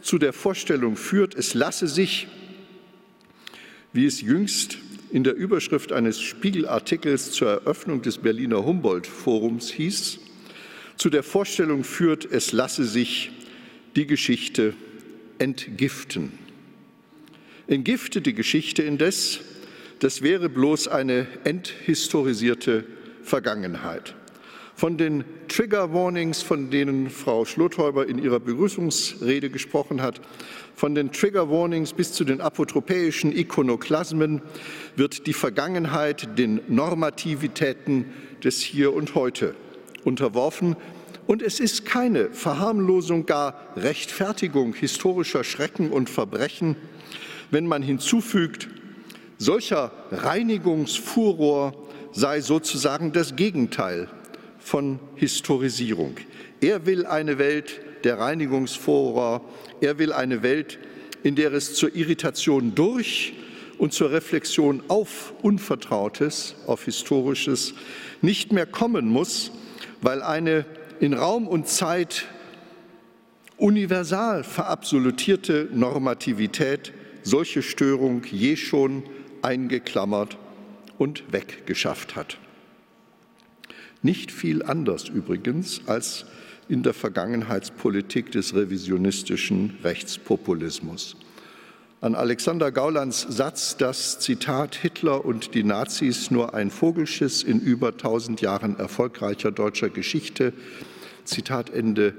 zu der Vorstellung führt, es lasse sich, wie es jüngst in der Überschrift eines Spiegelartikels zur Eröffnung des Berliner Humboldt-Forums hieß, zu der Vorstellung führt, es lasse sich die Geschichte entgiften. Entgifte die Geschichte indes, das wäre bloß eine enthistorisierte Vergangenheit. Von den Trigger Warnings, von denen Frau Schlothäuber in ihrer Begrüßungsrede gesprochen hat, von den Trigger Warnings bis zu den apotropäischen Ikonoklasmen wird die Vergangenheit den Normativitäten des Hier und Heute unterworfen. Und es ist keine Verharmlosung, gar Rechtfertigung historischer Schrecken und Verbrechen, wenn man hinzufügt, Solcher Reinigungsfuror sei sozusagen das Gegenteil von Historisierung. Er will eine Welt der Reinigungsfuror, er will eine Welt, in der es zur Irritation durch und zur Reflexion auf Unvertrautes, auf Historisches nicht mehr kommen muss, weil eine in Raum und Zeit universal verabsolutierte Normativität solche Störung je schon eingeklammert und weggeschafft hat. Nicht viel anders übrigens als in der Vergangenheitspolitik des revisionistischen Rechtspopulismus. An Alexander Gaulands Satz, dass Zitat Hitler und die Nazis nur ein Vogelschiss in über tausend Jahren erfolgreicher deutscher Geschichte, Zitat Ende,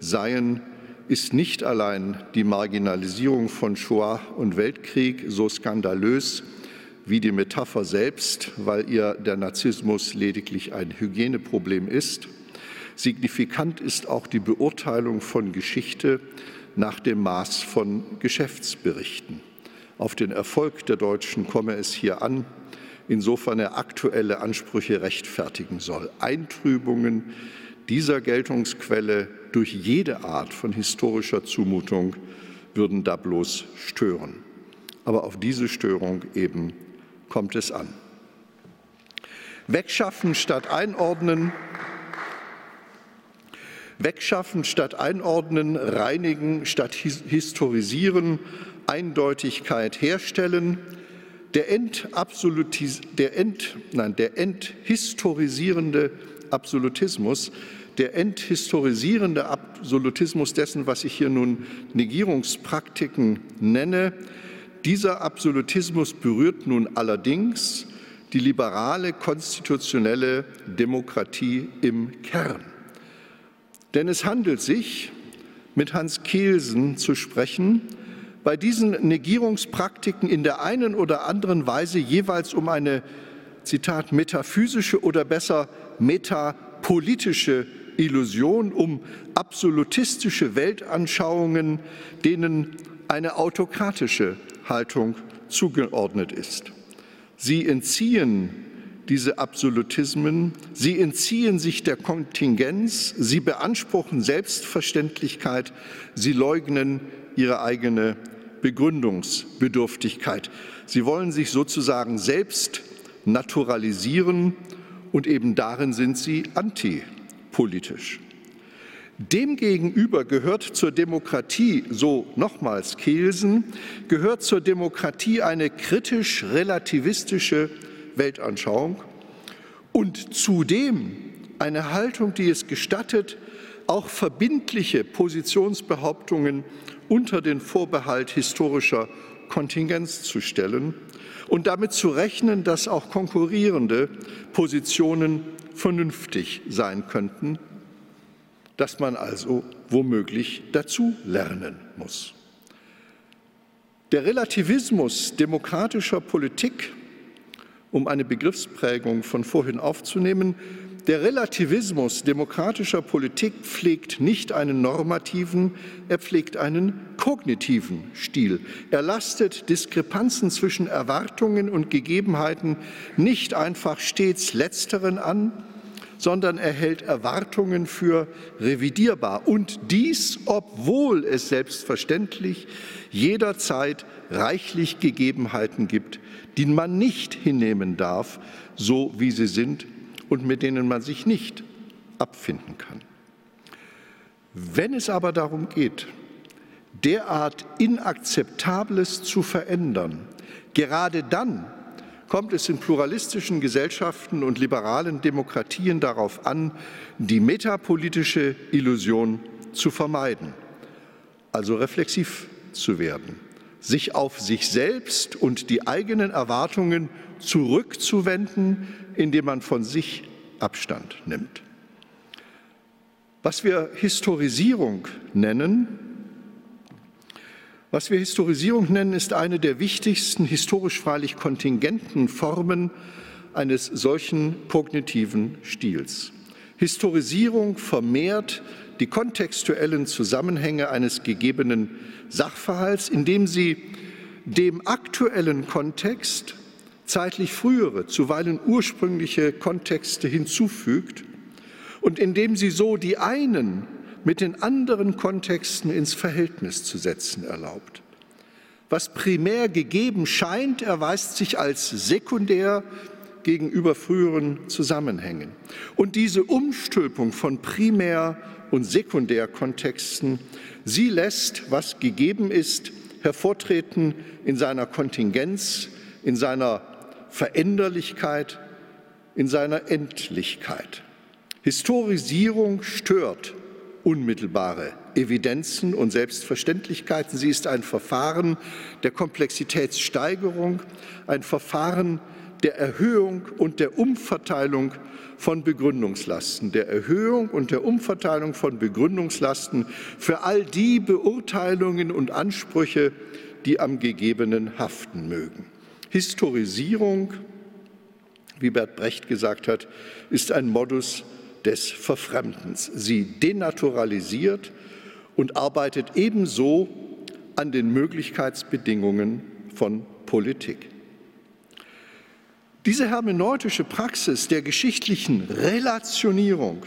seien, ist nicht allein die Marginalisierung von Shoah und Weltkrieg so skandalös, wie die Metapher selbst, weil ihr der Narzissmus lediglich ein Hygieneproblem ist. Signifikant ist auch die Beurteilung von Geschichte nach dem Maß von Geschäftsberichten. Auf den Erfolg der Deutschen komme es hier an, insofern er aktuelle Ansprüche rechtfertigen soll. Eintrübungen dieser Geltungsquelle durch jede Art von historischer Zumutung würden da bloß stören. aber auf diese Störung eben kommt es an. Wegschaffen statt einordnen, wegschaffen statt einordnen, reinigen statt historisieren, Eindeutigkeit herstellen, der, Entabsolutis der, Ent nein, der enthistorisierende Absolutismus, der enthistorisierende Absolutismus dessen, was ich hier nun Negierungspraktiken nenne, dieser Absolutismus berührt nun allerdings die liberale konstitutionelle Demokratie im Kern. Denn es handelt sich, mit Hans Kelsen zu sprechen, bei diesen Negierungspraktiken in der einen oder anderen Weise jeweils um eine, Zitat, metaphysische oder besser metapolitische Illusion, um absolutistische Weltanschauungen, denen eine autokratische Haltung zugeordnet ist. Sie entziehen diese Absolutismen, sie entziehen sich der Kontingenz, sie beanspruchen Selbstverständlichkeit, sie leugnen ihre eigene Begründungsbedürftigkeit. Sie wollen sich sozusagen selbst naturalisieren und eben darin sind sie antipolitisch. Demgegenüber gehört zur Demokratie, so nochmals Kelsen, gehört zur Demokratie eine kritisch-relativistische Weltanschauung und zudem eine Haltung, die es gestattet, auch verbindliche Positionsbehauptungen unter den Vorbehalt historischer Kontingenz zu stellen und damit zu rechnen, dass auch konkurrierende Positionen vernünftig sein könnten dass man also womöglich dazu lernen muss. Der Relativismus demokratischer Politik, um eine Begriffsprägung von vorhin aufzunehmen, der Relativismus demokratischer Politik pflegt nicht einen normativen, er pflegt einen kognitiven Stil. Er lastet Diskrepanzen zwischen Erwartungen und Gegebenheiten nicht einfach stets letzteren an, sondern er hält Erwartungen für revidierbar. Und dies, obwohl es selbstverständlich jederzeit reichlich Gegebenheiten gibt, die man nicht hinnehmen darf, so wie sie sind und mit denen man sich nicht abfinden kann. Wenn es aber darum geht, derart Inakzeptables zu verändern, gerade dann, kommt es in pluralistischen Gesellschaften und liberalen Demokratien darauf an, die metapolitische Illusion zu vermeiden, also reflexiv zu werden, sich auf sich selbst und die eigenen Erwartungen zurückzuwenden, indem man von sich Abstand nimmt. Was wir Historisierung nennen, was wir Historisierung nennen, ist eine der wichtigsten, historisch freilich kontingenten Formen eines solchen kognitiven Stils. Historisierung vermehrt die kontextuellen Zusammenhänge eines gegebenen Sachverhalts, indem sie dem aktuellen Kontext zeitlich frühere, zuweilen ursprüngliche Kontexte hinzufügt und indem sie so die einen mit den anderen Kontexten ins Verhältnis zu setzen erlaubt. Was primär gegeben scheint, erweist sich als sekundär gegenüber früheren Zusammenhängen. Und diese Umstülpung von Primär- und Sekundärkontexten, sie lässt, was gegeben ist, hervortreten in seiner Kontingenz, in seiner Veränderlichkeit, in seiner Endlichkeit. Historisierung stört unmittelbare Evidenzen und Selbstverständlichkeiten. Sie ist ein Verfahren der Komplexitätssteigerung, ein Verfahren der Erhöhung und der Umverteilung von Begründungslasten, der Erhöhung und der Umverteilung von Begründungslasten für all die Beurteilungen und Ansprüche, die am Gegebenen haften mögen. Historisierung, wie Bert Brecht gesagt hat, ist ein Modus des Verfremdens. Sie denaturalisiert und arbeitet ebenso an den Möglichkeitsbedingungen von Politik. Diese hermeneutische Praxis der geschichtlichen Relationierung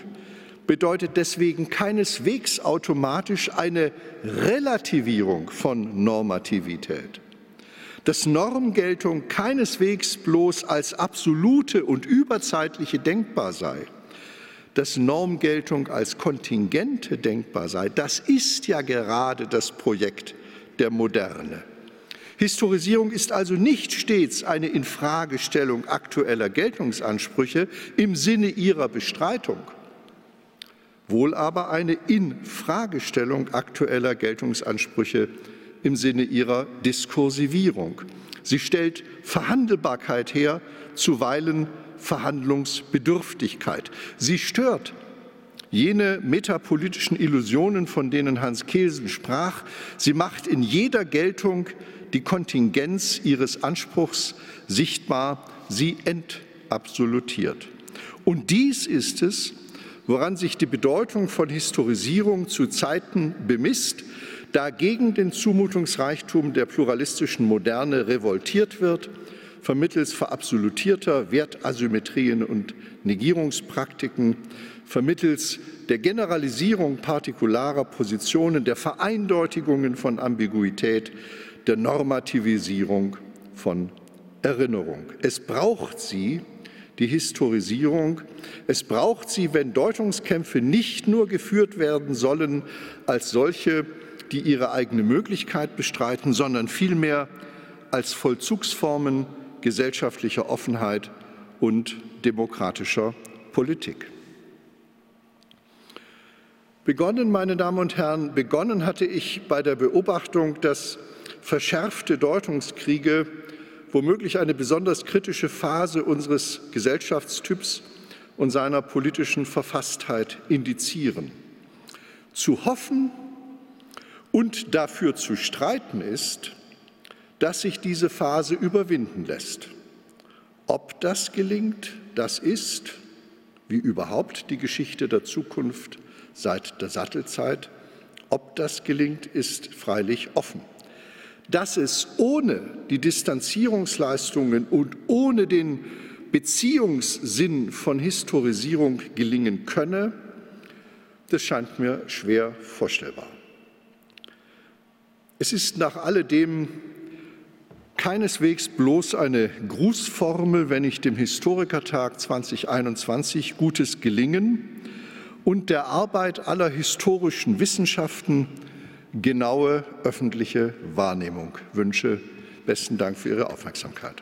bedeutet deswegen keineswegs automatisch eine Relativierung von Normativität. Dass Normgeltung keineswegs bloß als absolute und überzeitliche denkbar sei, dass Normgeltung als kontingente denkbar sei, das ist ja gerade das Projekt der Moderne. Historisierung ist also nicht stets eine Infragestellung aktueller Geltungsansprüche im Sinne ihrer Bestreitung, wohl aber eine Infragestellung aktueller Geltungsansprüche im Sinne ihrer Diskursivierung. Sie stellt Verhandelbarkeit her, zuweilen Verhandlungsbedürftigkeit. Sie stört jene metapolitischen Illusionen, von denen Hans Kelsen sprach. Sie macht in jeder Geltung die Kontingenz ihres Anspruchs sichtbar, sie entabsolutiert. Und dies ist es, woran sich die Bedeutung von Historisierung zu Zeiten bemisst, da gegen den Zumutungsreichtum der pluralistischen Moderne revoltiert wird, vermittels verabsolutierter Wertasymmetrien und Negierungspraktiken, vermittels der Generalisierung partikularer Positionen, der Vereindeutigungen von Ambiguität, der Normativisierung von Erinnerung. Es braucht sie, die Historisierung. Es braucht sie, wenn Deutungskämpfe nicht nur geführt werden sollen als solche, die ihre eigene Möglichkeit bestreiten, sondern vielmehr als Vollzugsformen gesellschaftlicher Offenheit und demokratischer Politik. Begonnen, meine Damen und Herren, begonnen hatte ich bei der Beobachtung, dass verschärfte Deutungskriege womöglich eine besonders kritische Phase unseres Gesellschaftstyps und seiner politischen Verfasstheit indizieren. Zu hoffen und dafür zu streiten ist, dass sich diese Phase überwinden lässt. Ob das gelingt, das ist, wie überhaupt die Geschichte der Zukunft seit der Sattelzeit, ob das gelingt, ist freilich offen dass es ohne die Distanzierungsleistungen und ohne den Beziehungssinn von Historisierung gelingen könne, das scheint mir schwer vorstellbar. Es ist nach alledem keineswegs bloß eine Grußformel, wenn ich dem Historikertag 2021 gutes Gelingen und der Arbeit aller historischen Wissenschaften genaue öffentliche Wahrnehmung wünsche. Besten Dank für Ihre Aufmerksamkeit.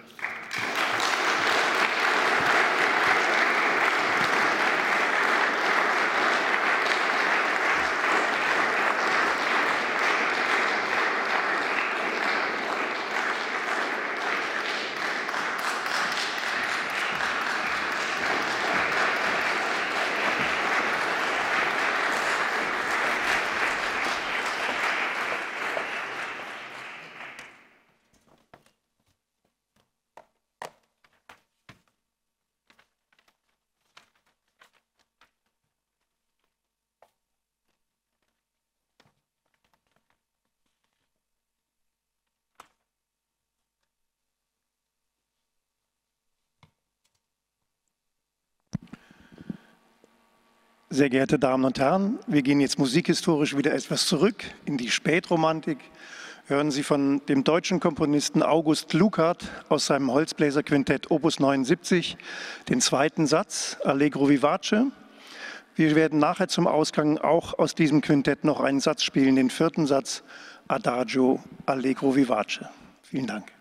Sehr geehrte Damen und Herren, wir gehen jetzt musikhistorisch wieder etwas zurück in die Spätromantik. Hören Sie von dem deutschen Komponisten August Lukart aus seinem Holzbläserquintett Opus 79 den zweiten Satz Allegro Vivace. Wir werden nachher zum Ausgang auch aus diesem Quintett noch einen Satz spielen, den vierten Satz Adagio Allegro Vivace. Vielen Dank.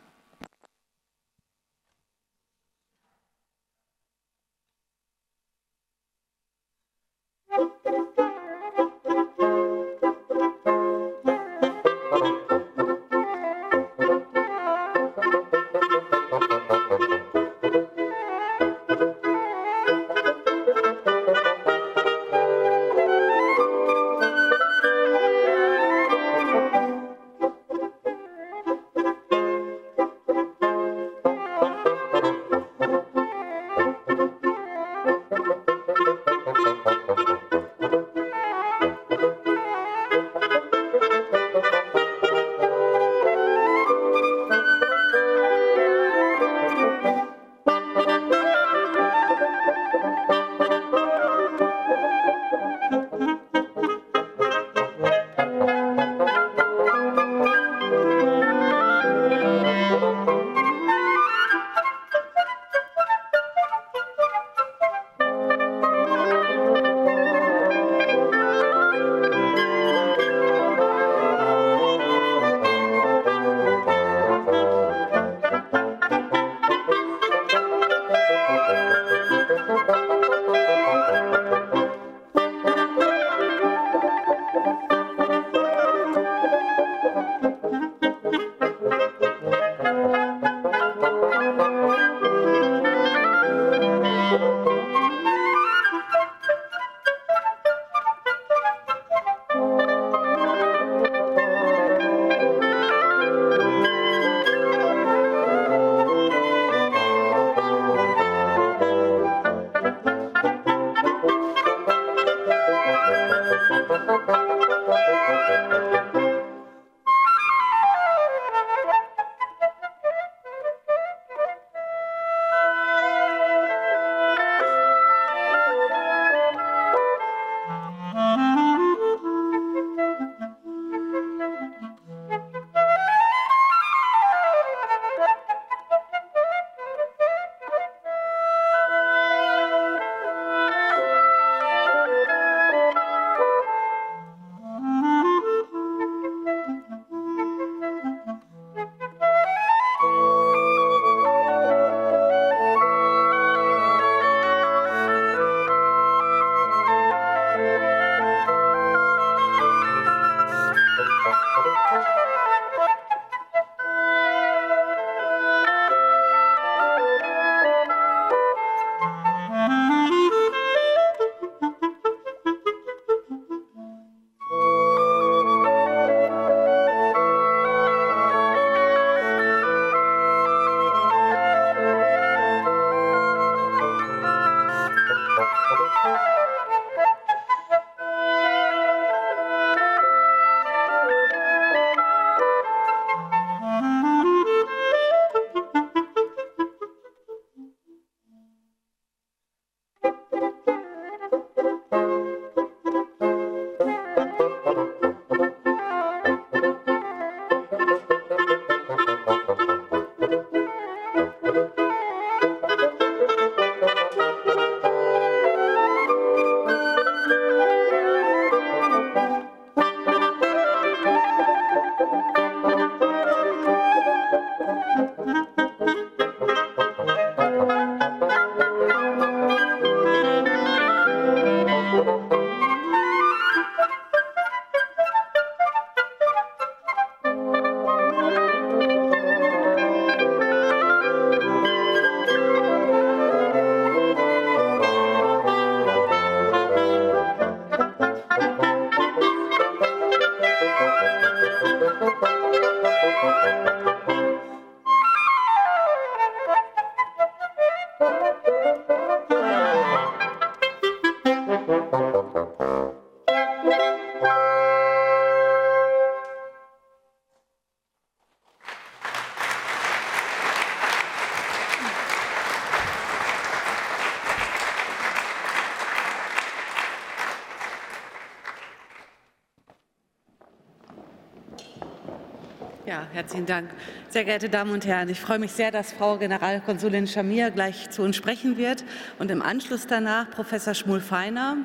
Herzlichen Dank. Sehr geehrte Damen und Herren, ich freue mich sehr, dass Frau Generalkonsulin Shamir gleich zu uns sprechen wird und im Anschluss danach Professor Schmul Feiner,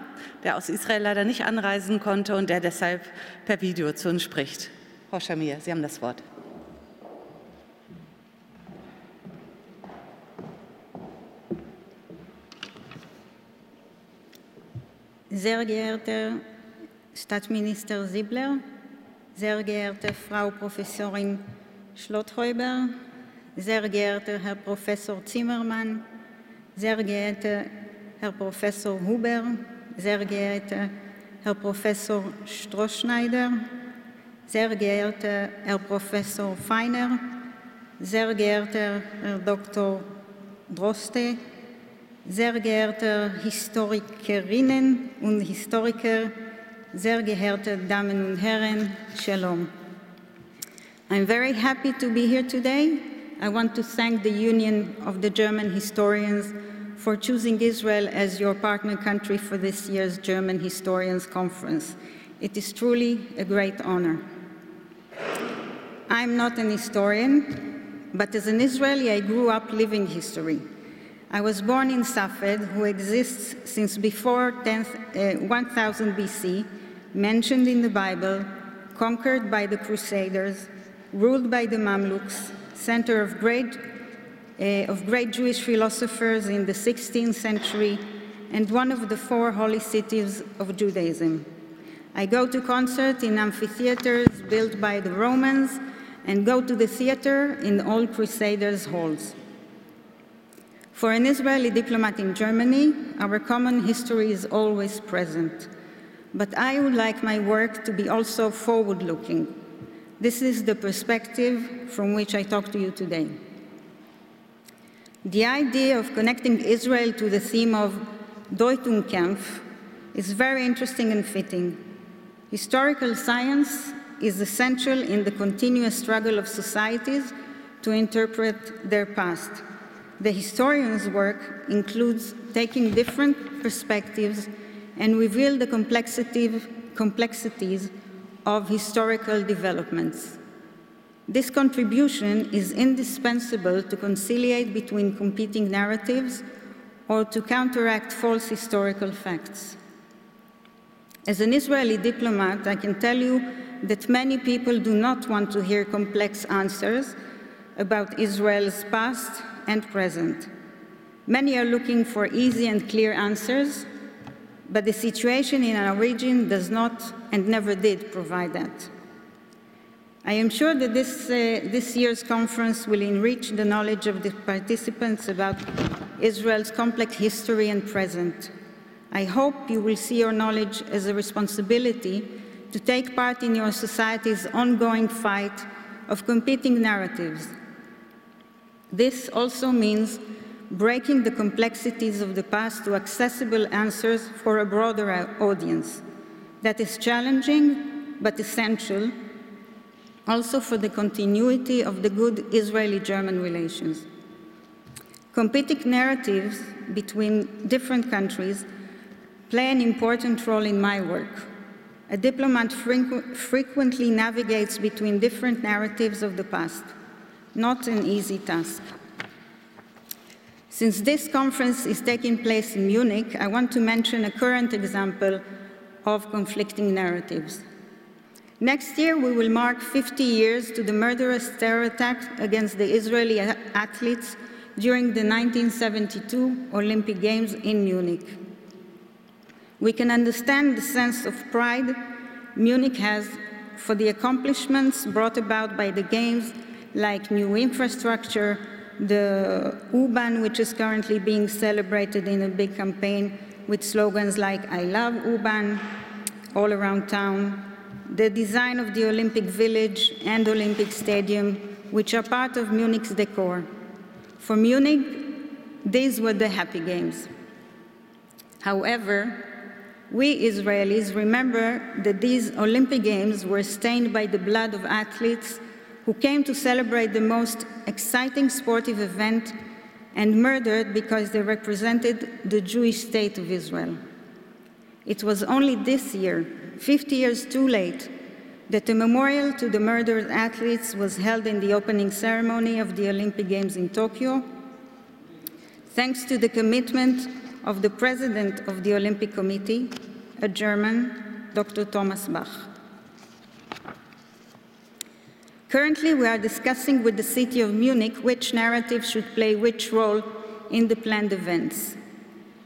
der aus Israel leider nicht anreisen konnte und der deshalb per Video zu uns spricht. Frau Shamir, Sie haben das Wort. Sehr geehrter Staatsminister Siebler, sehr geehrte Frau Professorin Schlotthäuber, sehr geehrter Herr Professor Zimmermann, sehr geehrter Herr Professor Huber, sehr geehrter Herr Professor Strohschneider, sehr geehrter Herr Professor Feiner, sehr geehrter Herr Dr. Droste, sehr geehrte Historikerinnen und Historiker, sehr geehrte Damen und Herren, Shalom. I'm very happy to be here today. I want to thank the Union of the German Historians for choosing Israel as your partner country for this year's German Historians Conference. It is truly a great honor. I'm not an historian, but as an Israeli, I grew up living history. I was born in Safed, who exists since before 10, uh, 1000 BC, mentioned in the Bible, conquered by the Crusaders, ruled by the Mamluks, center of great, uh, of great Jewish philosophers in the 16th century, and one of the four holy cities of Judaism. I go to concerts in amphitheaters built by the Romans and go to the theater in all Crusaders' halls. For an Israeli diplomat in Germany, our common history is always present but I would like my work to be also forward looking. This is the perspective from which I talk to you today. The idea of connecting Israel to the theme of Deutungkampf is very interesting and fitting. Historical science is essential in the continuous struggle of societies to interpret their past. The historian's work includes taking different perspectives and reveal the complexities of historical developments. This contribution is indispensable to conciliate between competing narratives or to counteract false historical facts. As an Israeli diplomat, I can tell you that many people do not want to hear complex answers about Israel's past and present. Many are looking for easy and clear answers but the situation in our region does not and never did provide that. I am sure that this, uh, this year's conference will enrich the knowledge of the participants about Israel's complex history and present. I hope you will see your knowledge as a responsibility to take part in your society's ongoing fight of competing narratives. This also means breaking the complexities of the past to accessible answers for a broader audience. That is challenging but essential also for the continuity of the good Israeli-German relations. Competing narratives between different countries play an important role in my work. A diplomat frequ frequently navigates between different narratives of the past, not an easy task. Since this conference is taking place in Munich, I want to mention a current example of conflicting narratives. Next year, we will mark 50 years to the murderous terror attack against the Israeli athletes during the 1972 Olympic Games in Munich. We can understand the sense of pride Munich has for the accomplishments brought about by the Games, like new infrastructure, the U-Bahn, which is currently being celebrated in a big campaign with slogans like I love U-Bahn all around town, the design of the Olympic Village and Olympic Stadium, which are part of Munich's decor. For Munich, these were the happy games. However, we Israelis remember that these Olympic Games were stained by the blood of athletes who came to celebrate the most exciting sportive event and murdered because they represented the Jewish state of Israel. It was only this year, 50 years too late, that a memorial to the murdered athletes was held in the opening ceremony of the Olympic Games in Tokyo. Thanks to the commitment of the president of the Olympic Committee, a German, Dr. Thomas Bach. Currently, we are discussing with the city of Munich which narrative should play which role in the planned events.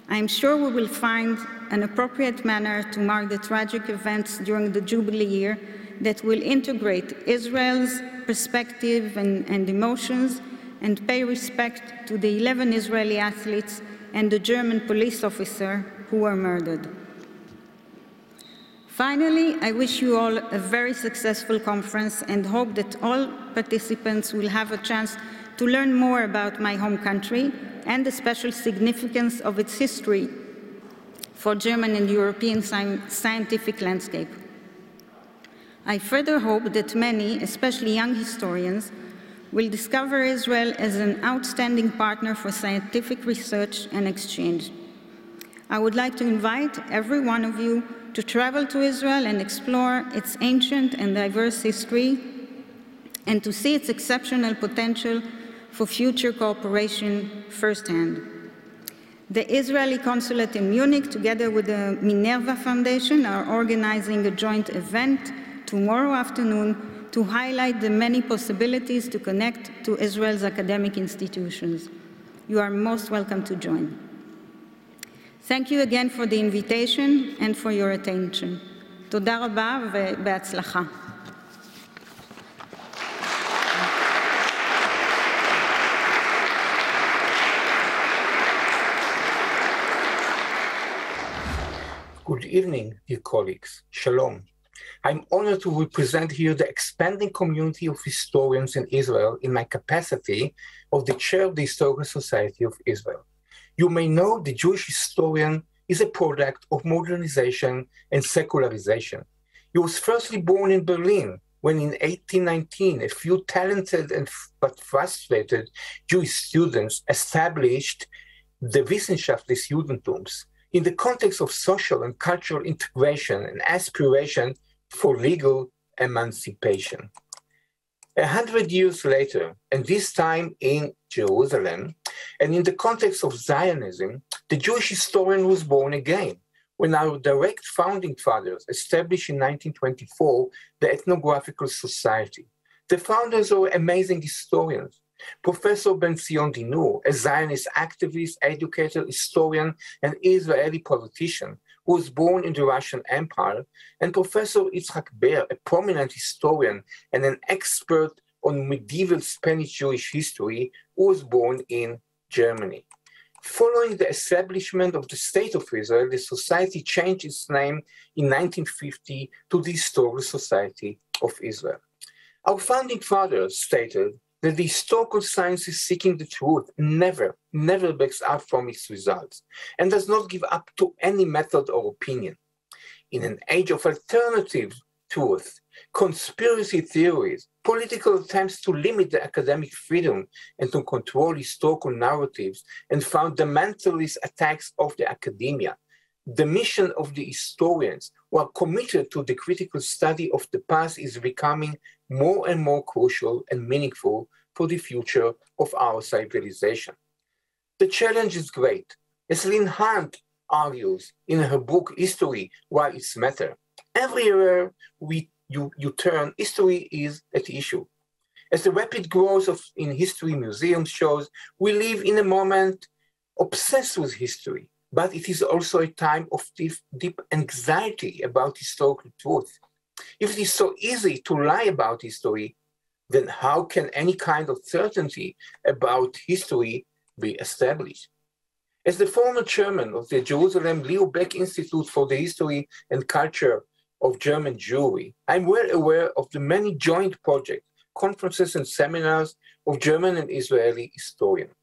I am sure we will find an appropriate manner to mark the tragic events during the Jubilee year that will integrate Israel's perspective and, and emotions and pay respect to the 11 Israeli athletes and the German police officer who were murdered. Finally, I wish you all a very successful conference and hope that all participants will have a chance to learn more about my home country and the special significance of its history for German and European scientific landscape. I further hope that many, especially young historians, will discover Israel as an outstanding partner for scientific research and exchange. I would like to invite every one of you to travel to Israel and explore its ancient and diverse history and to see its exceptional potential for future cooperation firsthand. The Israeli consulate in Munich, together with the Minerva Foundation, are organizing a joint event tomorrow afternoon to highlight the many possibilities to connect to Israel's academic institutions. You are most welcome to join. Thank you again for the invitation and for your attention. תודה רבה ובהצלחה. Good evening, dear colleagues. Shalom. I'm honored to represent here the expanding community of historians in Israel in my capacity of the chair of the Historical Society of Israel. You may know the Jewish historian is a product of modernization and secularization. He was firstly born in Berlin when in 1819 a few talented and but frustrated Jewish students established the Wissenschaftliches Judentums in the context of social and cultural integration and aspiration for legal emancipation. A hundred years later, and this time in Jerusalem, and in the context of Zionism, the Jewish historian was born again when our direct founding fathers established in 1924 the Ethnographical Society. The founders were amazing historians. Professor Ben Zion Dinur, a Zionist activist, educator, historian, and Israeli politician, who was born in the Russian Empire, and Professor Itzhak Ber, a prominent historian and an expert on medieval Spanish Jewish history, who was born in Germany. Following the establishment of the State of Israel, the society changed its name in 1950 to the Historical Society of Israel. Our founding fathers stated that the historical science is seeking the truth, never, never backs up from its results, and does not give up to any method or opinion. In an age of alternative truth, conspiracy theories, political attempts to limit the academic freedom and to control historical narratives, and fundamentalist attacks of the academia, the mission of the historians who are committed to the critical study of the past is becoming more and more crucial and meaningful for the future of our civilization. The challenge is great. As Lynn Hunt argues in her book History, Why It's Matter, everywhere we, you, you turn, history is at issue. As the rapid growth of in history museums shows, we live in a moment obsessed with history, but it is also a time of deep, deep anxiety about historical truth. If it is so easy to lie about history, then how can any kind of certainty about history be established? As the former chairman of the Jerusalem Leo Baeck Institute for the History and Culture of German Jewry, I'm well aware of the many joint projects, conferences, and seminars of German and Israeli historians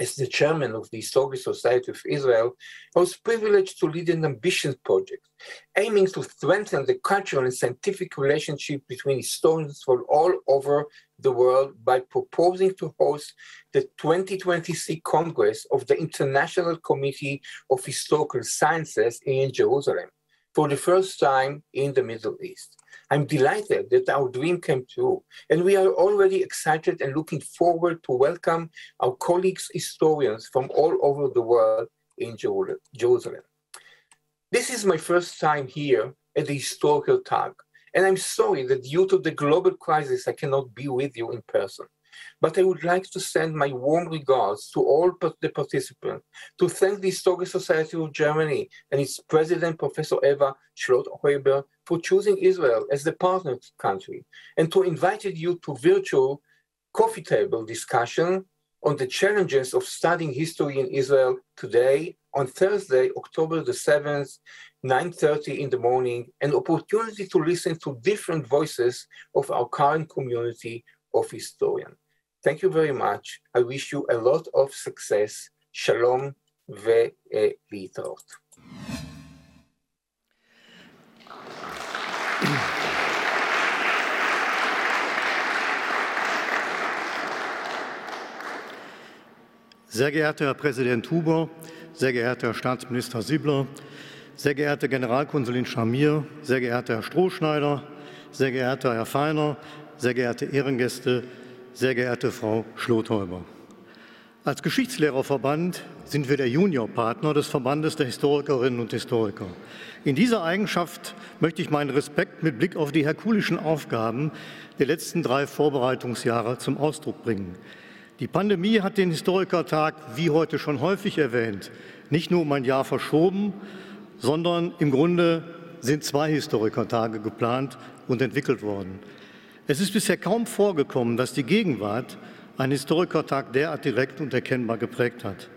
as the chairman of the Historical Society of Israel, I was privileged to lead an ambitious project aiming to strengthen the cultural and scientific relationship between historians from all over the world by proposing to host the 2026 Congress of the International Committee of Historical Sciences in Jerusalem. For the first time in the Middle East. I'm delighted that our dream came true, and we are already excited and looking forward to welcome our colleagues, historians from all over the world in Jerusalem. This is my first time here at the historical tag, and I'm sorry that due to the global crisis, I cannot be with you in person. But I would like to send my warm regards to all the participants, to thank the Historical Society of Germany and its president, Professor Eva Schlotthäuber, for choosing Israel as the partner country, and to invite you to virtual coffee table discussion on the challenges of studying history in Israel today on Thursday, October the 7th, 9.30 in the morning, an opportunity to listen to different voices of our current community of historians. Thank you very much. I wish you a lot of success. Shalom ולהתראות. Sehr geehrter Herr Präsident Huber, sehr geehrter Herr Staatsminister Siebler, sehr geehrte Generalkonsulin Schamir, sehr geehrter Herr Strohschneider, sehr geehrter Herr Feiner, sehr geehrte Ehrengäste, sehr geehrte Frau Schlothäuber. Als Geschichtslehrerverband sind wir der Juniorpartner des Verbandes der Historikerinnen und Historiker. In dieser Eigenschaft möchte ich meinen Respekt mit Blick auf die herkulischen Aufgaben der letzten drei Vorbereitungsjahre zum Ausdruck bringen. Die Pandemie hat den Historikertag, wie heute schon häufig erwähnt, nicht nur um ein Jahr verschoben, sondern im Grunde sind zwei Historikertage geplant und entwickelt worden. Es ist bisher kaum vorgekommen, dass die Gegenwart einen Historikertag derart direkt und erkennbar geprägt hat.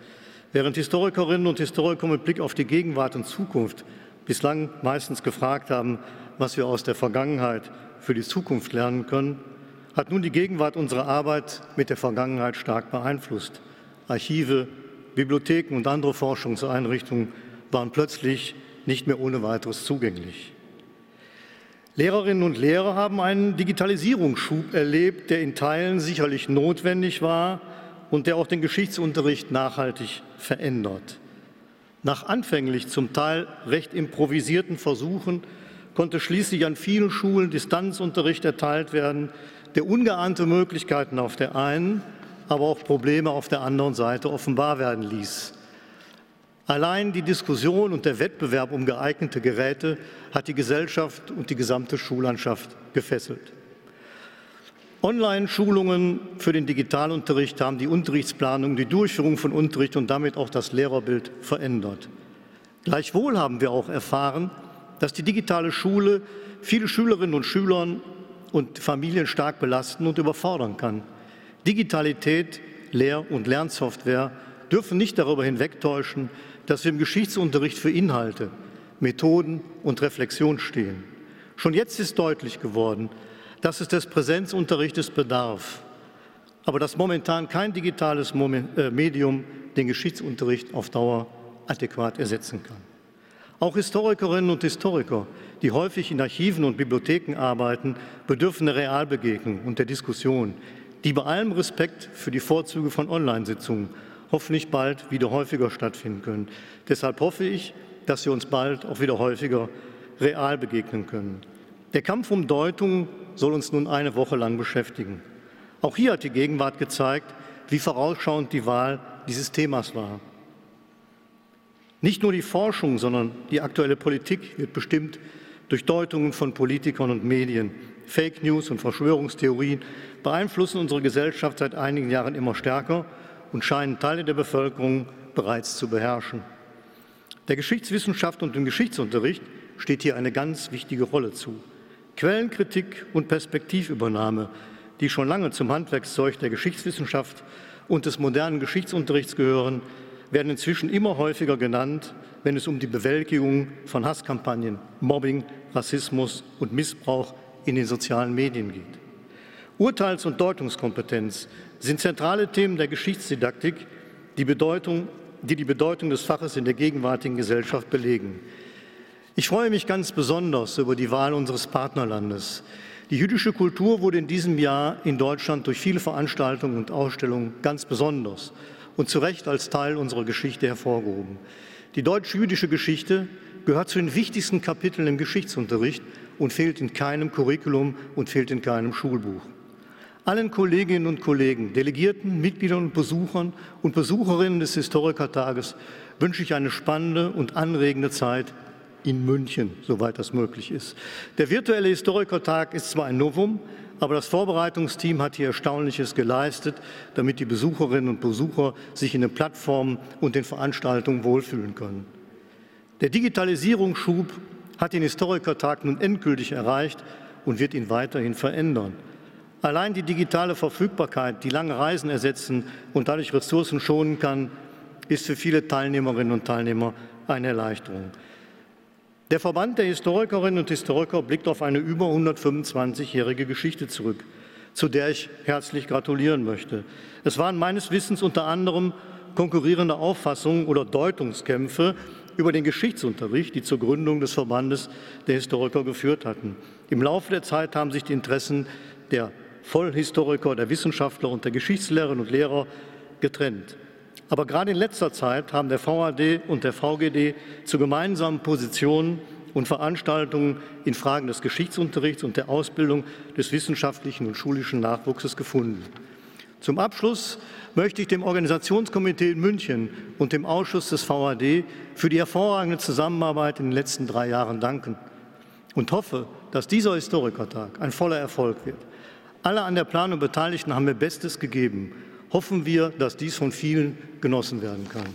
Während Historikerinnen und Historiker mit Blick auf die Gegenwart und Zukunft bislang meistens gefragt haben, was wir aus der Vergangenheit für die Zukunft lernen können, hat nun die Gegenwart unsere Arbeit mit der Vergangenheit stark beeinflusst. Archive, Bibliotheken und andere Forschungseinrichtungen waren plötzlich nicht mehr ohne weiteres zugänglich. Lehrerinnen und Lehrer haben einen Digitalisierungsschub erlebt, der in Teilen sicherlich notwendig war und der auch den Geschichtsunterricht nachhaltig verändert. Nach anfänglich zum Teil recht improvisierten Versuchen konnte schließlich an vielen Schulen Distanzunterricht erteilt werden, der ungeahnte Möglichkeiten auf der einen, aber auch Probleme auf der anderen Seite offenbar werden ließ. Allein die Diskussion und der Wettbewerb um geeignete Geräte hat die Gesellschaft und die gesamte Schullandschaft gefesselt. Online-Schulungen für den Digitalunterricht haben die Unterrichtsplanung, die Durchführung von Unterricht und damit auch das Lehrerbild verändert. Gleichwohl haben wir auch erfahren, dass die digitale Schule viele Schülerinnen und Schüler und Familien stark belasten und überfordern kann. Digitalität, Lehr- und Lernsoftware dürfen nicht darüber hinwegtäuschen, dass wir im Geschichtsunterricht für Inhalte, Methoden und Reflexion stehen. Schon jetzt ist deutlich geworden, dass es des Präsenzunterrichtes bedarf, aber dass momentan kein digitales äh, Medium den Geschichtsunterricht auf Dauer adäquat ersetzen kann. Auch Historikerinnen und Historiker, die häufig in Archiven und Bibliotheken arbeiten, bedürfen der Realbegegnung und der Diskussion, die bei allem Respekt für die Vorzüge von Online-Sitzungen hoffentlich bald wieder häufiger stattfinden können. Deshalb hoffe ich, dass wir uns bald auch wieder häufiger real begegnen können. Der Kampf um Deutung soll uns nun eine Woche lang beschäftigen. Auch hier hat die Gegenwart gezeigt, wie vorausschauend die Wahl dieses Themas war. Nicht nur die Forschung, sondern die aktuelle Politik wird bestimmt durch Deutungen von Politikern und Medien. Fake News und Verschwörungstheorien beeinflussen unsere Gesellschaft seit einigen Jahren immer stärker und scheinen Teile der Bevölkerung bereits zu beherrschen. Der Geschichtswissenschaft und dem Geschichtsunterricht steht hier eine ganz wichtige Rolle zu. Quellenkritik und Perspektivübernahme, die schon lange zum Handwerkszeug der Geschichtswissenschaft und des modernen Geschichtsunterrichts gehören, werden inzwischen immer häufiger genannt, wenn es um die Bewältigung von Hasskampagnen, Mobbing, Rassismus und Missbrauch in den sozialen Medien geht. Urteils- und Deutungskompetenz sind zentrale Themen der Geschichtsdidaktik, die, Bedeutung, die die Bedeutung des Faches in der gegenwärtigen Gesellschaft belegen. Ich freue mich ganz besonders über die Wahl unseres Partnerlandes. Die jüdische Kultur wurde in diesem Jahr in Deutschland durch viele Veranstaltungen und Ausstellungen ganz besonders und zu Recht als Teil unserer Geschichte hervorgehoben. Die deutsch-jüdische Geschichte gehört zu den wichtigsten Kapiteln im Geschichtsunterricht und fehlt in keinem Curriculum und fehlt in keinem Schulbuch. Allen Kolleginnen und Kollegen, Delegierten, Mitgliedern und Besuchern und Besucherinnen des Historikertages wünsche ich eine spannende und anregende Zeit in München, soweit das möglich ist. Der virtuelle Historikertag ist zwar ein Novum, aber das Vorbereitungsteam hat hier Erstaunliches geleistet, damit die Besucherinnen und Besucher sich in den Plattformen und den Veranstaltungen wohlfühlen können. Der Digitalisierungsschub hat den Historikertag nun endgültig erreicht und wird ihn weiterhin verändern. Allein die digitale Verfügbarkeit, die lange Reisen ersetzen und dadurch Ressourcen schonen kann, ist für viele Teilnehmerinnen und Teilnehmer eine Erleichterung. Der Verband der Historikerinnen und Historiker blickt auf eine über 125-jährige Geschichte zurück, zu der ich herzlich gratulieren möchte. Es waren meines Wissens unter anderem konkurrierende Auffassungen oder Deutungskämpfe über den Geschichtsunterricht, die zur Gründung des Verbandes der Historiker geführt hatten. Im Laufe der Zeit haben sich die Interessen der Vollhistoriker, der Wissenschaftler und der Geschichtslehrerinnen und Lehrer getrennt. Aber gerade in letzter Zeit haben der VAD und der VGD zu gemeinsamen Positionen und Veranstaltungen in Fragen des Geschichtsunterrichts und der Ausbildung des wissenschaftlichen und schulischen Nachwuchses gefunden. Zum Abschluss möchte ich dem Organisationskomitee in München und dem Ausschuss des VAD für die hervorragende Zusammenarbeit in den letzten drei Jahren danken und hoffe, dass dieser Historikertag ein voller Erfolg wird. Alle an der Planung Beteiligten haben mir Bestes gegeben. Hoffen wir, dass dies von vielen genossen werden kann.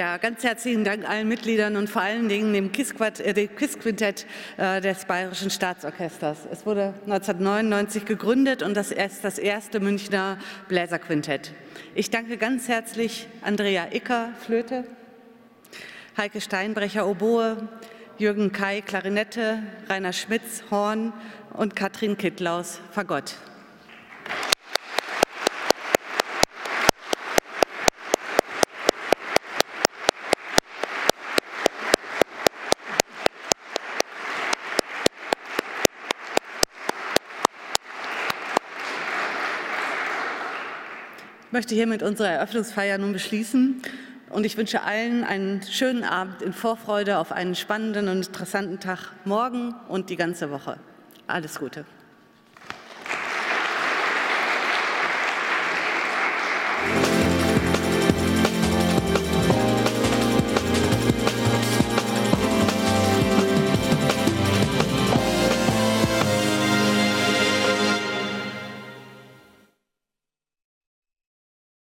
Ja, ganz herzlichen Dank allen Mitgliedern und vor allen Dingen dem KISS-Quintett äh, äh, des Bayerischen Staatsorchesters. Es wurde 1999 gegründet und das ist das erste Münchner Bläserquintett. Ich danke ganz herzlich Andrea Icker, Flöte, Heike Steinbrecher, Oboe, Jürgen Kai, Klarinette, Rainer Schmitz, Horn und Katrin Kittlaus, Fagott. Möchte hiermit unsere Eröffnungsfeier nun beschließen und ich wünsche allen einen schönen Abend in Vorfreude auf einen spannenden und interessanten Tag morgen und die ganze Woche. Alles Gute.